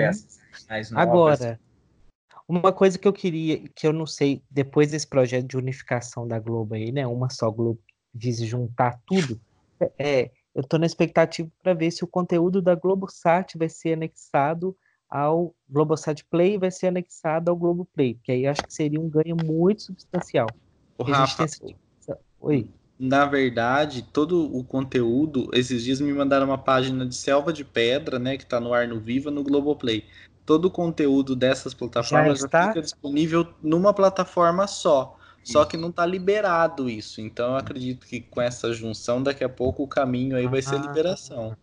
Agora, uma coisa que eu queria, que eu não sei, depois desse projeto de unificação da Globo aí, né, uma só Globo diz juntar tudo, é, eu estou na expectativa para ver se o conteúdo da Globosat vai ser anexado ao Globosat Play vai ser anexado ao Globo Play, que aí acho que seria um ganho muito substancial. O Rafa, Oi. Na verdade, todo o conteúdo, esses dias me mandaram uma página de Selva de Pedra, né, que está no ar no Viva, no Globoplay. Todo o conteúdo dessas plataformas já, já fica disponível numa plataforma só. Só que não está liberado isso. Então eu acredito que com essa junção, daqui a pouco o caminho aí vai ser ah. liberação.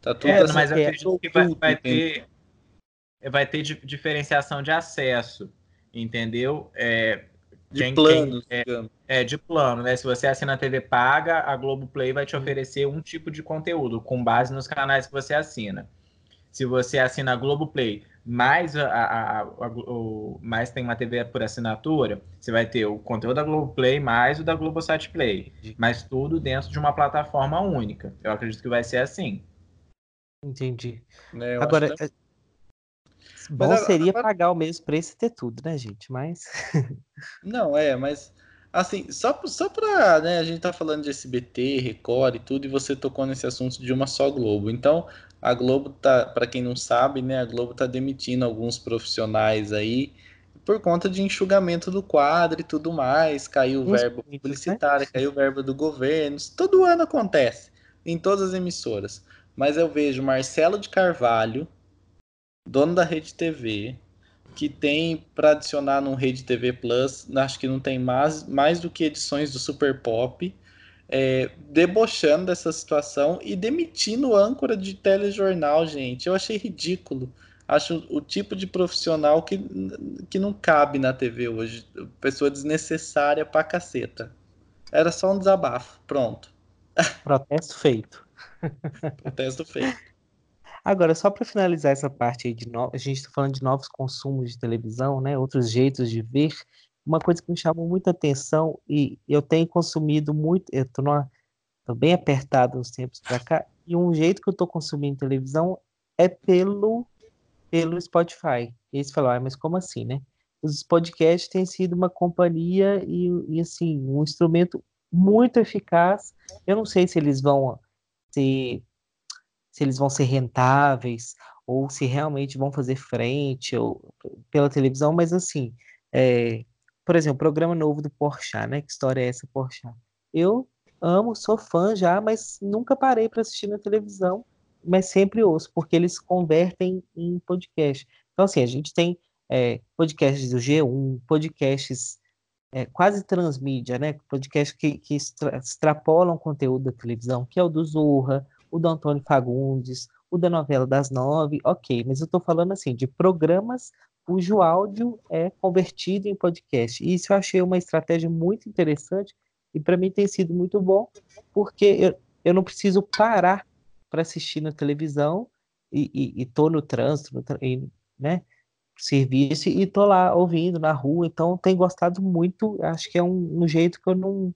Tá tudo é, assim, mas eu acredito que vai, vai ter vai ter diferenciação de acesso, entendeu? É, de quem, plano, quem, é, é, de plano, né? Se você assina a TV paga, a Globoplay vai te oferecer um tipo de conteúdo com base nos canais que você assina. Se você assina a Globoplay mais, a, a, a, o, mais tem uma TV por assinatura, você vai ter o conteúdo da Globoplay mais o da Globosat Play. Mas tudo dentro de uma plataforma única. Eu acredito que vai ser assim. Entendi. É, Agora, que... Bom mas, seria agora... pagar o mesmo preço e ter tudo, né, gente? Mas. Não, é, mas. Assim, só, só pra. Né, a gente tá falando de SBT, Record e tudo, e você tocou nesse assunto de uma só Globo. Então, a Globo tá. para quem não sabe, né, a Globo tá demitindo alguns profissionais aí por conta de enxugamento do quadro e tudo mais. Caiu o verbo publicitário, caiu o verbo do governo. Todo ano acontece, em todas as emissoras. Mas eu vejo Marcelo de Carvalho dono da Rede TV, que tem para adicionar no Rede TV Plus, acho que não tem mais, mais do que edições do Super Pop, é, debochando dessa situação e demitindo o âncora de telejornal, gente. Eu achei ridículo. Acho o tipo de profissional que, que não cabe na TV hoje. Pessoa desnecessária pra caceta. Era só um desabafo. Pronto. Protesto feito. Protesto feito. Agora, só para finalizar essa parte aí de no... a gente está falando de novos consumos de televisão, né? Outros jeitos de ver. Uma coisa que me chamou muita atenção e eu tenho consumido muito, eu estou tô bem apertado nos tempos para cá, e um jeito que eu estou consumindo televisão é pelo pelo Spotify. E eles falaram, ah, mas como assim, né? Os podcasts têm sido uma companhia e, e assim, um instrumento muito eficaz. Eu não sei se eles vão ser se eles vão ser rentáveis ou se realmente vão fazer frente ou pela televisão, mas assim, é, por exemplo, programa novo do Porchat, né? Que história é essa, Porchat? Eu amo, sou fã já, mas nunca parei para assistir na televisão, mas sempre ouço, porque eles convertem em podcast. Então, assim, a gente tem é, podcasts do G1, podcasts é, quase transmídia, né? Podcasts que, que extra, extrapolam conteúdo da televisão, que é o do Zorra, o do Antônio Fagundes, o da novela das nove, ok, mas eu estou falando assim de programas cujo áudio é convertido em podcast. E isso eu achei uma estratégia muito interessante e para mim tem sido muito bom, porque eu, eu não preciso parar para assistir na televisão e, estou no trânsito, no, né, serviço e estou lá ouvindo na rua, então tenho gostado muito, acho que é um, um, jeito que eu não...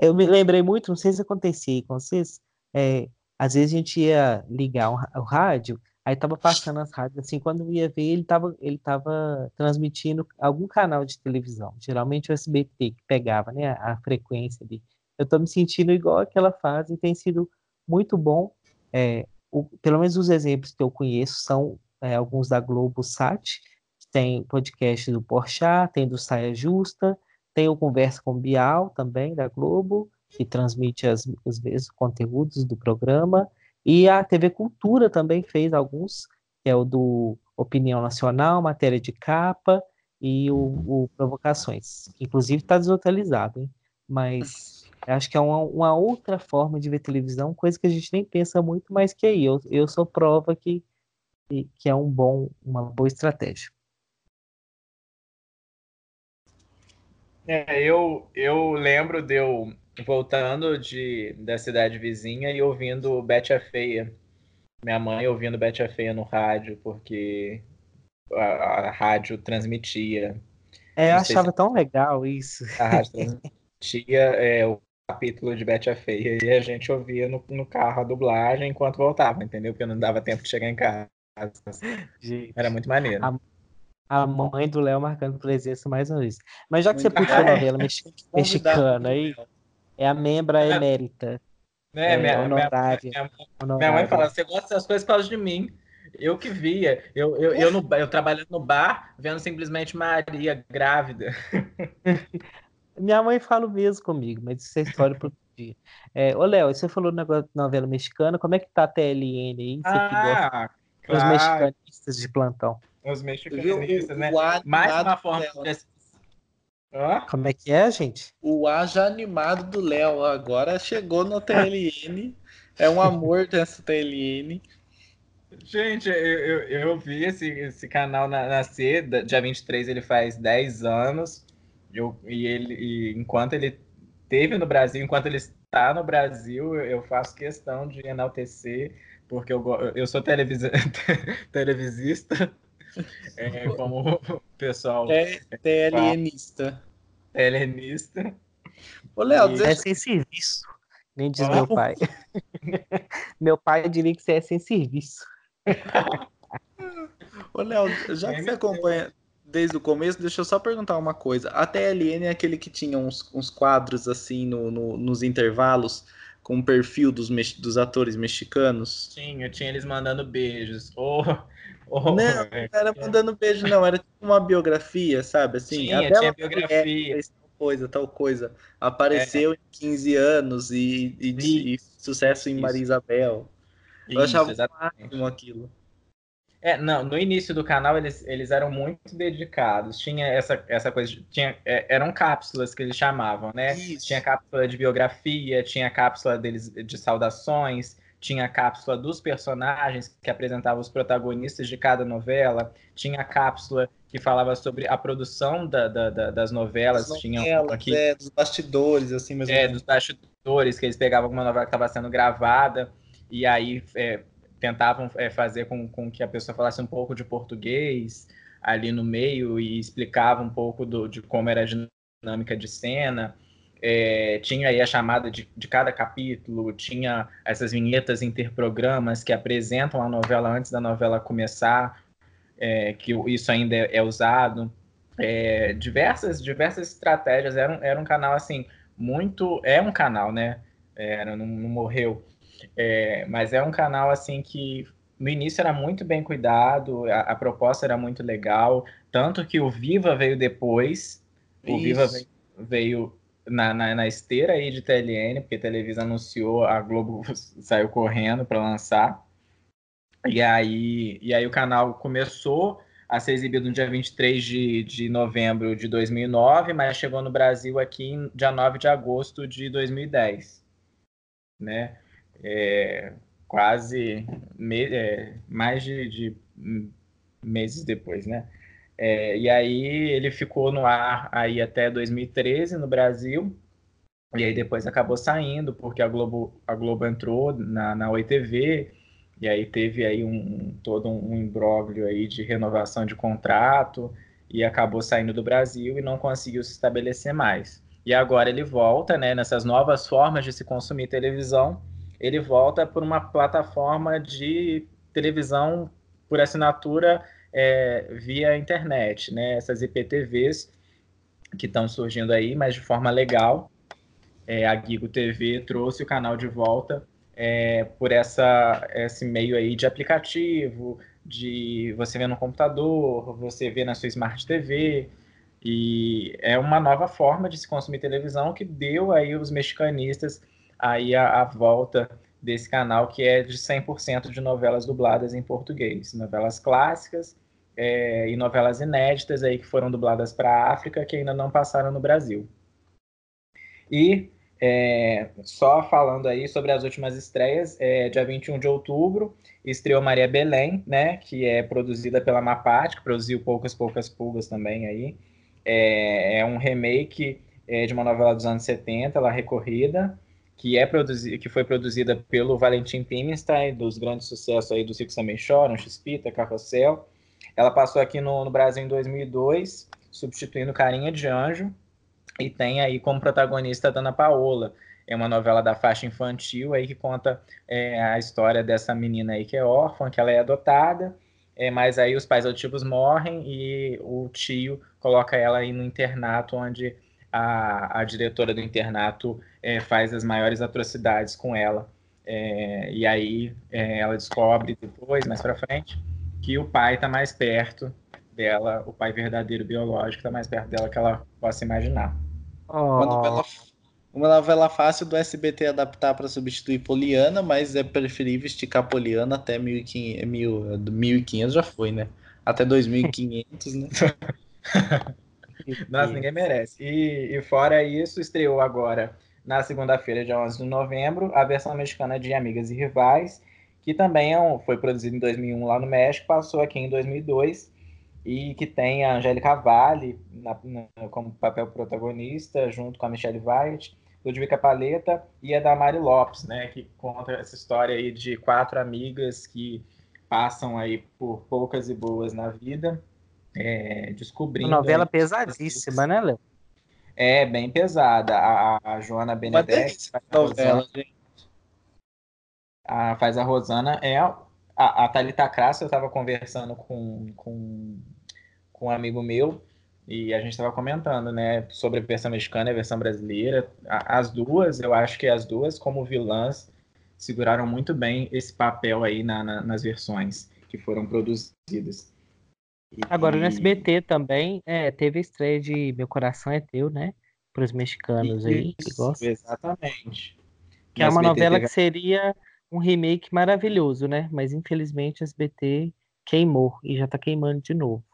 Eu me lembrei muito, não sei se acontecia com vocês, é, às vezes a gente ia ligar o, rádio, aí tava passando as rádios, assim, quando ia ver, ele tava, ele tava transmitindo algum canal de televisão, geralmente o SBT que pegava, né, a, frequência ali. Eu tô me sentindo igual aquela fase e tem sido muito bom. É, o, pelo menos os exemplos que eu conheço são é, alguns da Globo Sat, tem podcast do Porchat, tem do Saia Justa, tem o Conversa com Bial também, da Globo, que transmite as, os conteúdos do programa, e a TV Cultura também fez alguns, que é o do Opinião Nacional, Matéria de Capa e o, o Provocações, que inclusive está desatualizado, hein? mas acho que é uma, uma, outra forma de ver televisão, coisa que a gente nem pensa muito, mas que aí eu, eu sou prova que, que é um bom, uma boa estratégia. É, eu, eu lembro de eu voltando de, da cidade vizinha e ouvindo Bete a Feia. Minha mãe ouvindo Bete a Feia no rádio, porque a, a rádio transmitia. É, eu achava se... tão legal isso. A rádio transmitia é, o capítulo de Bete a Feia e a gente ouvia no, no carro a dublagem enquanto voltava, entendeu? Porque não dava tempo de chegar em casa. Gente, Era muito maneiro. A, a mãe do Léo marcando presença mais uma vez. Mas já que muito você puxou a novela mexicana aí, é a membra é. emérita. É, é minha, honorária, minha, minha, minha, mãe fala, você gosta dessas coisas por causa de mim. Eu que via. Eu, eu, eu, no, eu trabalhando no bar, vendo simplesmente Maria grávida. minha mãe fala o mesmo comigo, mas isso é história para outro dia. É, ô, Léo, você falou do negócio de novela mexicana, como é que tá a TLN aí? Você ah, que gosta claro. Os mexicanistas de plantão. Os mexicanistas, né? Mais uma forma de como é que é, gente? O A já animado do Léo agora chegou no TLN. é um amor dessa TLN. Gente, eu, eu, eu vi esse, esse canal nascer, dia 23 ele faz 10 anos. Eu, e ele, e enquanto ele teve no Brasil, enquanto ele está no Brasil, eu faço questão de enaltecer, porque eu, eu sou televisa, televisista é, como o pessoal. É, TLNista. TLNista. Ô, Léo, e... é sem serviço. Nem diz meu pai. meu pai diria que você é sem serviço. Ô, Léo, já que você acompanha desde o começo, deixa eu só perguntar uma coisa. A TLN é aquele que tinha uns, uns quadros assim no, no, nos intervalos com o perfil dos, dos atores mexicanos? Tinha, tinha eles mandando beijos. Oh, Oh, não, não era mandando beijo, não. Era tipo uma biografia, sabe? Assim, tinha, tinha biografia. tal coisa, tal coisa. Apareceu é. em 15 anos e, e, e sucesso em Maria Isabel. Eu Isso, achava exatamente. aquilo. É, não, no início do canal eles, eles eram muito dedicados. Tinha essa, essa coisa, tinha, é, eram cápsulas que eles chamavam, né? Isso. Tinha cápsula de biografia, tinha cápsula deles de saudações, tinha a cápsula dos personagens que apresentava os protagonistas de cada novela, tinha a cápsula que falava sobre a produção da, da, da, das novelas, novelas tinha aqui, é, dos bastidores, assim, mesmo. É, dos bastidores, que eles pegavam alguma novela que estava sendo gravada e aí é, tentavam é, fazer com, com que a pessoa falasse um pouco de português ali no meio e explicava um pouco do, de como era a dinâmica de cena é, tinha aí a chamada de, de cada capítulo, tinha essas vinhetas interprogramas que apresentam a novela antes da novela começar, é, que isso ainda é, é usado. É, diversas, diversas estratégias, era um, era um canal assim muito. É um canal, né? É, não, não, morreu. É, mas é um canal assim que no início era muito bem cuidado, a, a, proposta era muito legal, tanto que o Viva veio depois. O Viva veio, veio na, na, na, esteira aí de TLN, porque a Televisa anunciou, a Globo saiu correndo para lançar. E aí, e aí o canal começou a ser exibido no dia 23 de, de novembro de 2009, mas chegou no Brasil aqui em dia 9 de agosto de 2010. Né? É, quase me, é, mais de, de, meses depois, né? É, e aí ele ficou no ar aí até 2013 no Brasil, e aí depois acabou saindo, porque a Globo, a Globo entrou na, na OITV, e aí teve aí um, todo um imbróglio aí de renovação de contrato e acabou saindo do Brasil e não conseguiu se estabelecer mais. E agora ele volta, né, nessas novas formas de se consumir televisão, ele volta por uma plataforma de televisão por assinatura é, via internet, né, essas IPTVs que estão surgindo aí, mas de forma legal. É, a Gigo TV trouxe o canal de volta é, por essa, esse meio aí de aplicativo, de você ver no computador, você ver na sua Smart TV, e é uma nova forma de se consumir televisão que deu aí os mexicanistas aí a, a volta desse canal que é de 100% de novelas dubladas em português, novelas clássicas é, e novelas inéditas aí que foram dubladas para a África que ainda não passaram no Brasil. E é, só falando aí sobre as últimas estreias, é, dia 21 de outubro, estreou Maria Belém, né, que é produzida pela Mapate, que produziu Poucas Poucas Pulgas também aí. É, é um remake é, de uma novela dos anos 70, ela recorrida, que, é que foi produzida pelo Valentim Pimstein, dos grandes sucessos aí do Cico Também Choram, Xpita, Carrossel. Ela passou aqui no, no Brasil em 2002, substituindo Carinha de Anjo, e tem aí como protagonista a Dana Paola. É uma novela da faixa infantil aí que conta é, a história dessa menina aí que é órfã, que ela é adotada, é, mas aí os pais adotivos morrem e o tio coloca ela aí no internato onde a, a diretora do internato é, faz as maiores atrocidades com ela. É, e aí é, ela descobre depois, mais para frente, que o pai está mais perto dela, o pai verdadeiro biológico está mais perto dela que ela possa imaginar. Oh. Uma, novela, uma novela fácil do SBT adaptar para substituir Poliana, mas é preferível esticar Poliana até 1500, 1500 já foi, né? Até 2500, né? Nossa, ninguém merece. E, e fora isso, estreou agora na segunda-feira, dia 11 de novembro, a versão mexicana de Amigas e Rivais, que também é um, foi produzida em 2001 lá no México, passou aqui em 2002 e que tem a Angélica Vale na, na, como papel protagonista, junto com a Michelle White, Ludwika Paleta e a Damari Lopes, né, que conta essa história aí de quatro amigas que passam aí por poucas e boas na vida, é, descobrindo... Uma novela pesadíssima, né, Léo? É, bem pesada. A, a Joana Benedetti faz a, Rosana, a, faz a Rosana, é a, a Thalita Crasso, eu estava conversando com, com com um amigo meu e a gente estava comentando, né, sobre a versão mexicana e a versão brasileira. As duas, eu acho que as duas, como vilãs, seguraram muito bem esse papel aí na, na, nas versões que foram produzidas. E... Agora no SBT também é, teve a estreia de Meu Coração é Teu, né? Para os mexicanos Isso, aí que gostam. Exatamente. Que no é uma SBT novela teve... que seria um remake maravilhoso, né? Mas infelizmente o SBT queimou e já está queimando de novo.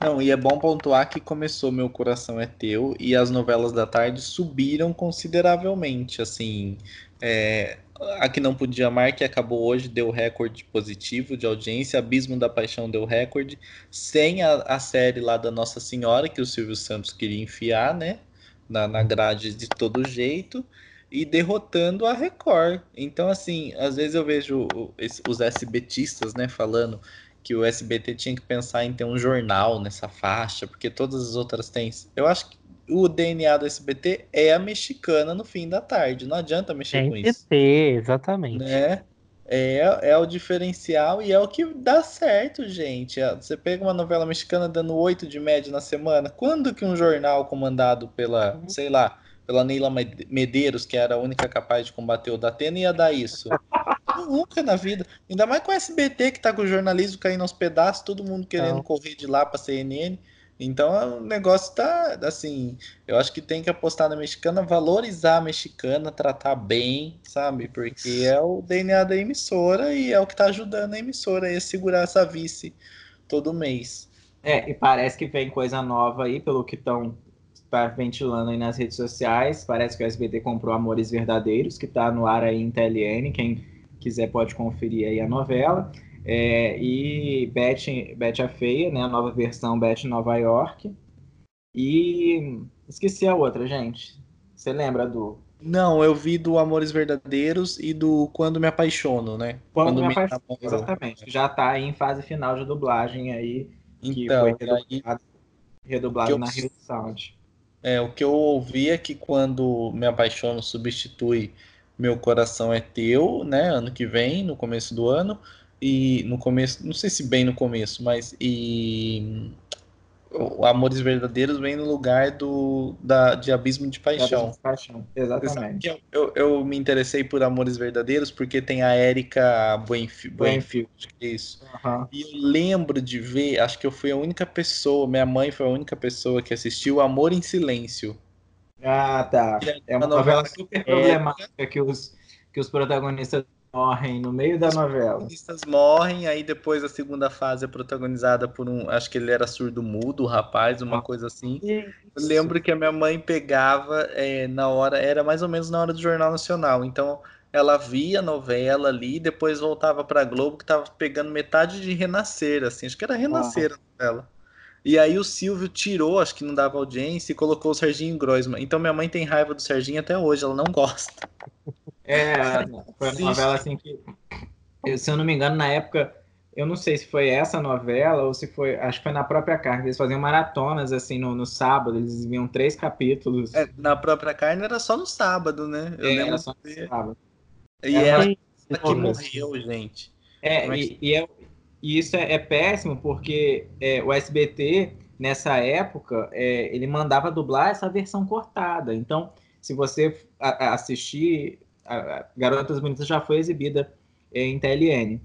Não, e é bom pontuar que começou Meu Coração é Teu e as novelas da tarde subiram consideravelmente. Assim, é, a que não podia amar, que acabou hoje, deu recorde positivo de audiência. Abismo da Paixão deu recorde. Sem a, a série lá da Nossa Senhora, que o Silvio Santos queria enfiar, né? Na, na grade de todo jeito. E derrotando a Record. Então, assim, às vezes eu vejo os SBTistas, né, falando que o SBT tinha que pensar em ter um jornal nessa faixa, porque todas as outras têm. Eu acho que o DNA do SBT é a mexicana no fim da tarde. Não adianta mexer Tem com que isso. Ter, exatamente. Né? É, é o diferencial e é o que dá certo, gente. É, você pega uma novela mexicana dando 8 de média na semana. Quando que um jornal comandado pela, uhum. sei lá, pela Neila Medeiros, que era a única capaz de combater o Datena, ia dar isso. Nunca na vida. Ainda mais com o SBT, que tá com o jornalismo caindo aos pedaços, todo mundo querendo Não. correr de lá pra CNN. Então o negócio tá assim. Eu acho que tem que apostar na mexicana, valorizar a mexicana, tratar bem, sabe? Porque é o DNA da emissora e é o que tá ajudando a emissora a segurar essa vice todo mês. É, e parece que vem coisa nova aí, pelo que estão ventilando aí nas redes sociais. Parece que o SBT comprou Amores Verdadeiros, que tá no ar aí em TLN. Quem quiser pode conferir aí a novela. É, e Betty, Betty a Feia, né? A nova versão Betty Nova York. E esqueci a outra, gente. Você lembra do. Não, eu vi do Amores Verdadeiros e do Quando Me Apaixono, né? Quando, Quando Me, Apaixono, exatamente. Já tá aí em fase final de dublagem aí. Que então, foi redublado, redublado eu... na Rio Sound. É, o que eu ouvi é que quando Me Apaixono substitui Meu Coração é Teu, né? Ano que vem, no começo do ano e no começo, não sei se bem no começo, mas e o Amores Verdadeiros vem no lugar do da, de Abismo de Paixão. De paixão. Exatamente. Eu, eu, eu, me interessei por Amores Verdadeiros porque tem a Érica Buenfield, Buenfield é isso. Uhum. E eu lembro de ver, acho que eu fui a única pessoa, minha mãe foi a única pessoa que assistiu Amor em Silêncio. Ah, tá. É, é uma novela super problemática que os, que os protagonistas morrem no meio da novela. Os protagonistas morrem, aí depois a segunda fase é protagonizada por um. Acho que ele era surdo-mudo, o rapaz, uma coisa assim. Isso. Eu lembro que a minha mãe pegava é, na hora, era mais ou menos na hora do Jornal Nacional. Então ela via a novela ali, depois voltava pra Globo, que tava pegando metade de Renascer, assim. Acho que era Renascer ah. a novela. E aí o Silvio tirou, acho que não dava audiência, e colocou o Serginho Groisman. Então minha mãe tem raiva do Serginho até hoje, ela não gosta. É, foi uma novela assim que, se eu não me engano, na época, eu não sei se foi essa novela ou se foi, acho que foi na própria carne, eles faziam maratonas assim no, no sábado, eles viam três capítulos. É, na própria carne era só no sábado, né? Eu é, lembro era só no sábado. E era, era que morreu, gente. É, Mas... e, e, é, e, isso é, é péssimo porque é, o SBT, nessa época, é, ele mandava dublar essa versão cortada. Então, se você assistir Garotas Bonitas já foi exibida em TLN.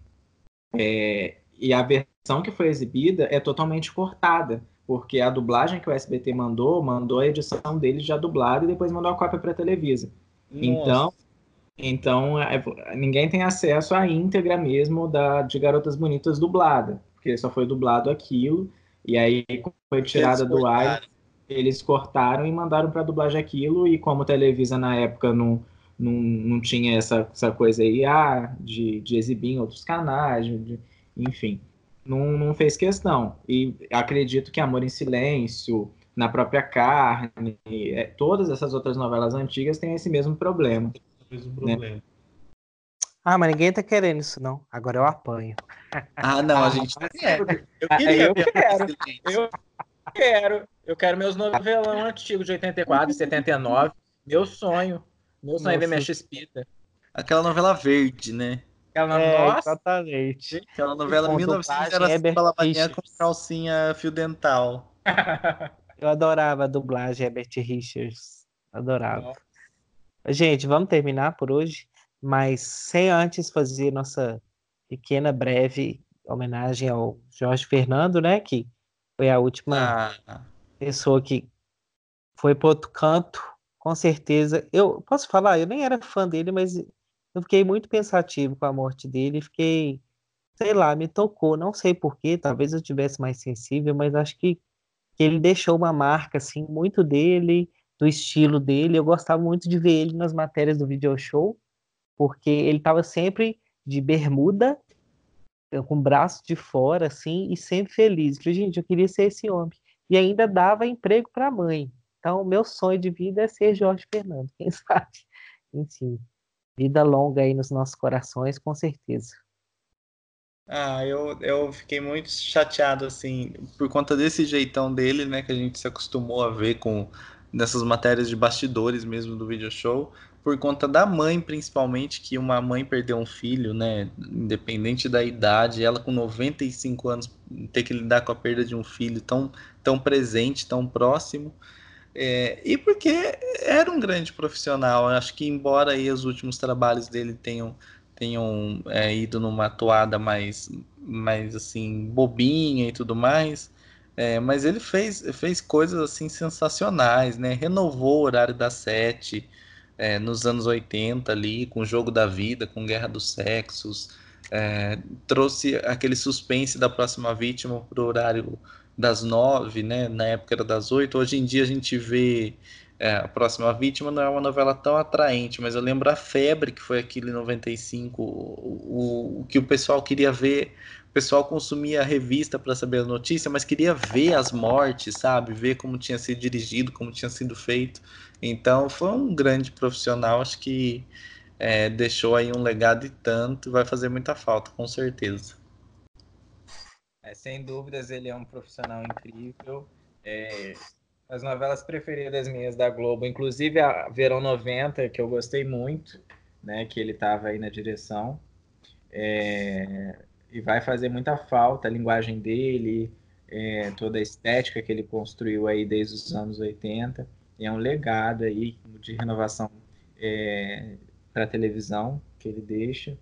É, e a versão que foi exibida é totalmente cortada, porque a dublagem que o SBT mandou, mandou a edição deles já dublada e depois mandou a cópia para a Televisa. Nossa. Então, então é, ninguém tem acesso à íntegra mesmo da, de Garotas Bonitas dublada, porque só foi dublado aquilo, e aí foi tirada do ar, eles cortaram e mandaram para dublagem aquilo, e como a Televisa na época não não, não tinha essa, essa coisa aí ah, de, de exibir em outros canais, de, enfim, não, não fez questão. E acredito que Amor em Silêncio, Na Própria Carne, é, todas essas outras novelas antigas têm esse mesmo problema. Mesmo né? problema. Né? Ah, mas ninguém tá querendo isso, não. Agora eu apanho. Ah, não, a gente tá querendo. Eu queria eu quero. Eu quero. Eu quero meus novelão antigos de 84, 79. Meu sonho. Meu sonho é ver minha Xpita. Aquela novela verde, né? Aquela é, Nossa. Exatamente. Aquela novela 1900 era assim, balabadinha com calcinha fio dental. Eu adorava a dublagem Herbert Richards. Adorava. Nossa. Gente, vamos terminar por hoje, mas sem antes fazer nossa pequena, breve homenagem ao Jorge Fernando, né? Que foi a última ah. pessoa que foi para outro canto com certeza. Eu posso falar, eu nem era fã dele, mas eu fiquei muito pensativo com a morte dele. Fiquei, sei lá, me tocou. Não sei porquê, talvez eu tivesse mais sensível, mas acho que, que ele deixou uma marca, assim, muito dele, do estilo dele. Eu gostava muito de ver ele nas matérias do video show, porque ele estava sempre de bermuda, com o braço de fora, assim, e sempre feliz. Eu falei, gente, eu queria ser esse homem. E ainda dava emprego para a mãe. Então, meu sonho de vida é ser Jorge Fernando, quem sabe? Enfim, vida longa aí nos nossos corações, com certeza. Ah, eu, eu fiquei muito chateado, assim, por conta desse jeitão dele, né, que a gente se acostumou a ver com nessas matérias de bastidores mesmo do video show, por conta da mãe, principalmente, que uma mãe perdeu um filho, né, independente da idade, ela com 95 anos ter que lidar com a perda de um filho tão, tão presente, tão próximo, É, e porque era um grande profissional. Acho que embora aí os últimos trabalhos dele tenham, tenham é, ido numa toada mais, mais assim, bobinha e tudo mais, é, mas ele fez, fez coisas assim sensacionais, né? Renovou o horário das sete é, nos anos 80 ali, com o Jogo da Vida, com Guerra dos Sexos, é, trouxe aquele suspense da próxima vítima para o horário das nove, né? Na época era das oito. Hoje em dia a gente vê é, a próxima vítima não é uma novela tão atraente, mas eu lembro a febre que foi aquilo em 95, o, o, o que o pessoal queria ver. O pessoal consumia a revista para saber a notícia, mas queria ver as mortes, sabe? Ver como tinha sido dirigido, como tinha sido feito. Então foi um grande profissional, acho que é, deixou aí um legado e tanto, vai fazer muita falta, com certeza. Sem dúvidas, ele é um profissional incrível. É, as novelas preferidas minhas da Globo, inclusive a Verão 90, que eu gostei muito, né, que ele estava aí na direção. É, e vai fazer muita falta a linguagem dele, é, toda a estética que ele construiu aí desde os anos 80. é um legado aí de renovação é, para televisão que ele deixa.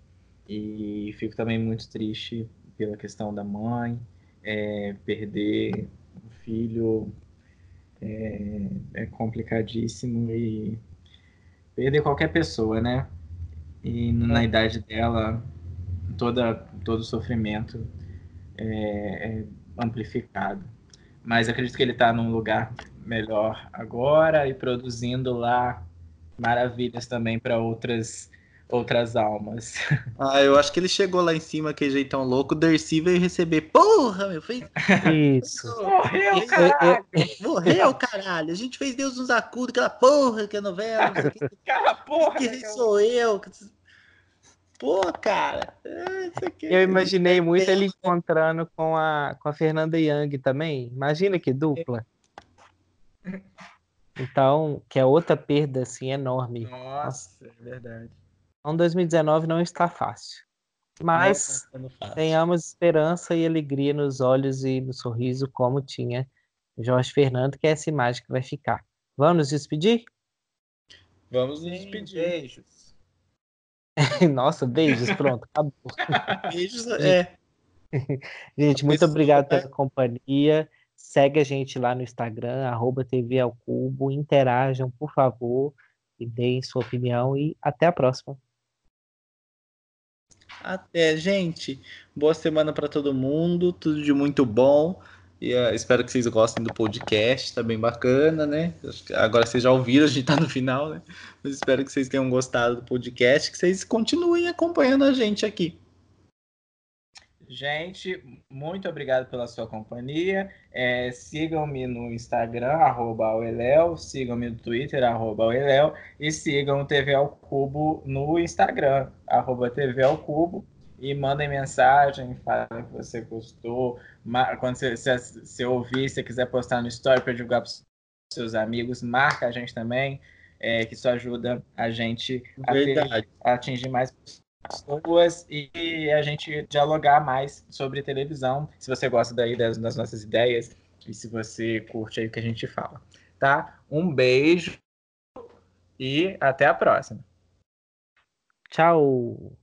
E fico também muito triste pela questão da mãe, é, perder um filho é, é, complicadíssimo e perder qualquer pessoa, né? E na é. idade dela, toda, todo o sofrimento é, é amplificado. Mas acredito que ele está num lugar melhor agora e produzindo lá maravilhas também para outras outras almas. Ah, eu acho que ele chegou lá em cima, que jeitão louco, o Dercy veio receber. Porra, meu, fez. Isso. Morreu, caralho. Morreu, caralho. A gente fez Deus nos acuda, aquela porra que é novela. Aquela porra. Que né, sou eu. Pô, cara. Eu imaginei muito ele encontrando com a, com a Fernanda Young também. Imagina que dupla. Então, que é outra perda assim enorme. Nossa, é verdade. Então, 2019 não está fácil. Mas fácil. tenhamos esperança e alegria nos olhos e no sorriso, como tinha Jorge Fernando, que é essa imagem que vai ficar. Vamos nos despedir? Vamos nos despedir. Beijos. Nossa, beijos, pronto, acabou. beijos, é. Gente, muito obrigado pela companhia. Segue a gente lá no Instagram, arroba TV ao Cubo. Interajam, por favor, e deem sua opinião. E até a próxima. Até, gente. Boa semana para todo mundo. Tudo de muito bom. E uh, espero que vocês gostem do podcast, tá bem bacana, né? Agora vocês já ouviram, a gente tá no final, né? Mas espero que vocês tenham gostado do podcast, que vocês continuem acompanhando a gente aqui. Gente, muito obrigado pela sua companhia. É, sigam-me no Instagram, arroba sigam-me no Twitter, arroba e sigam o TV ao Cubo no Instagram, arroba TV ao Cubo, e mandem mensagem, falem que você gostou. Quando você, você ouvir, se quiser postar no story para divulgar para seus amigos, marca a gente também, é, que isso ajuda a gente a, ter, a atingir mais pessoas pessoas e a gente dialogar mais sobre televisão, se você gosta daí das, das nossas ideias e se você curte aí o que a gente fala, tá? Um beijo e até a próxima. Tchau!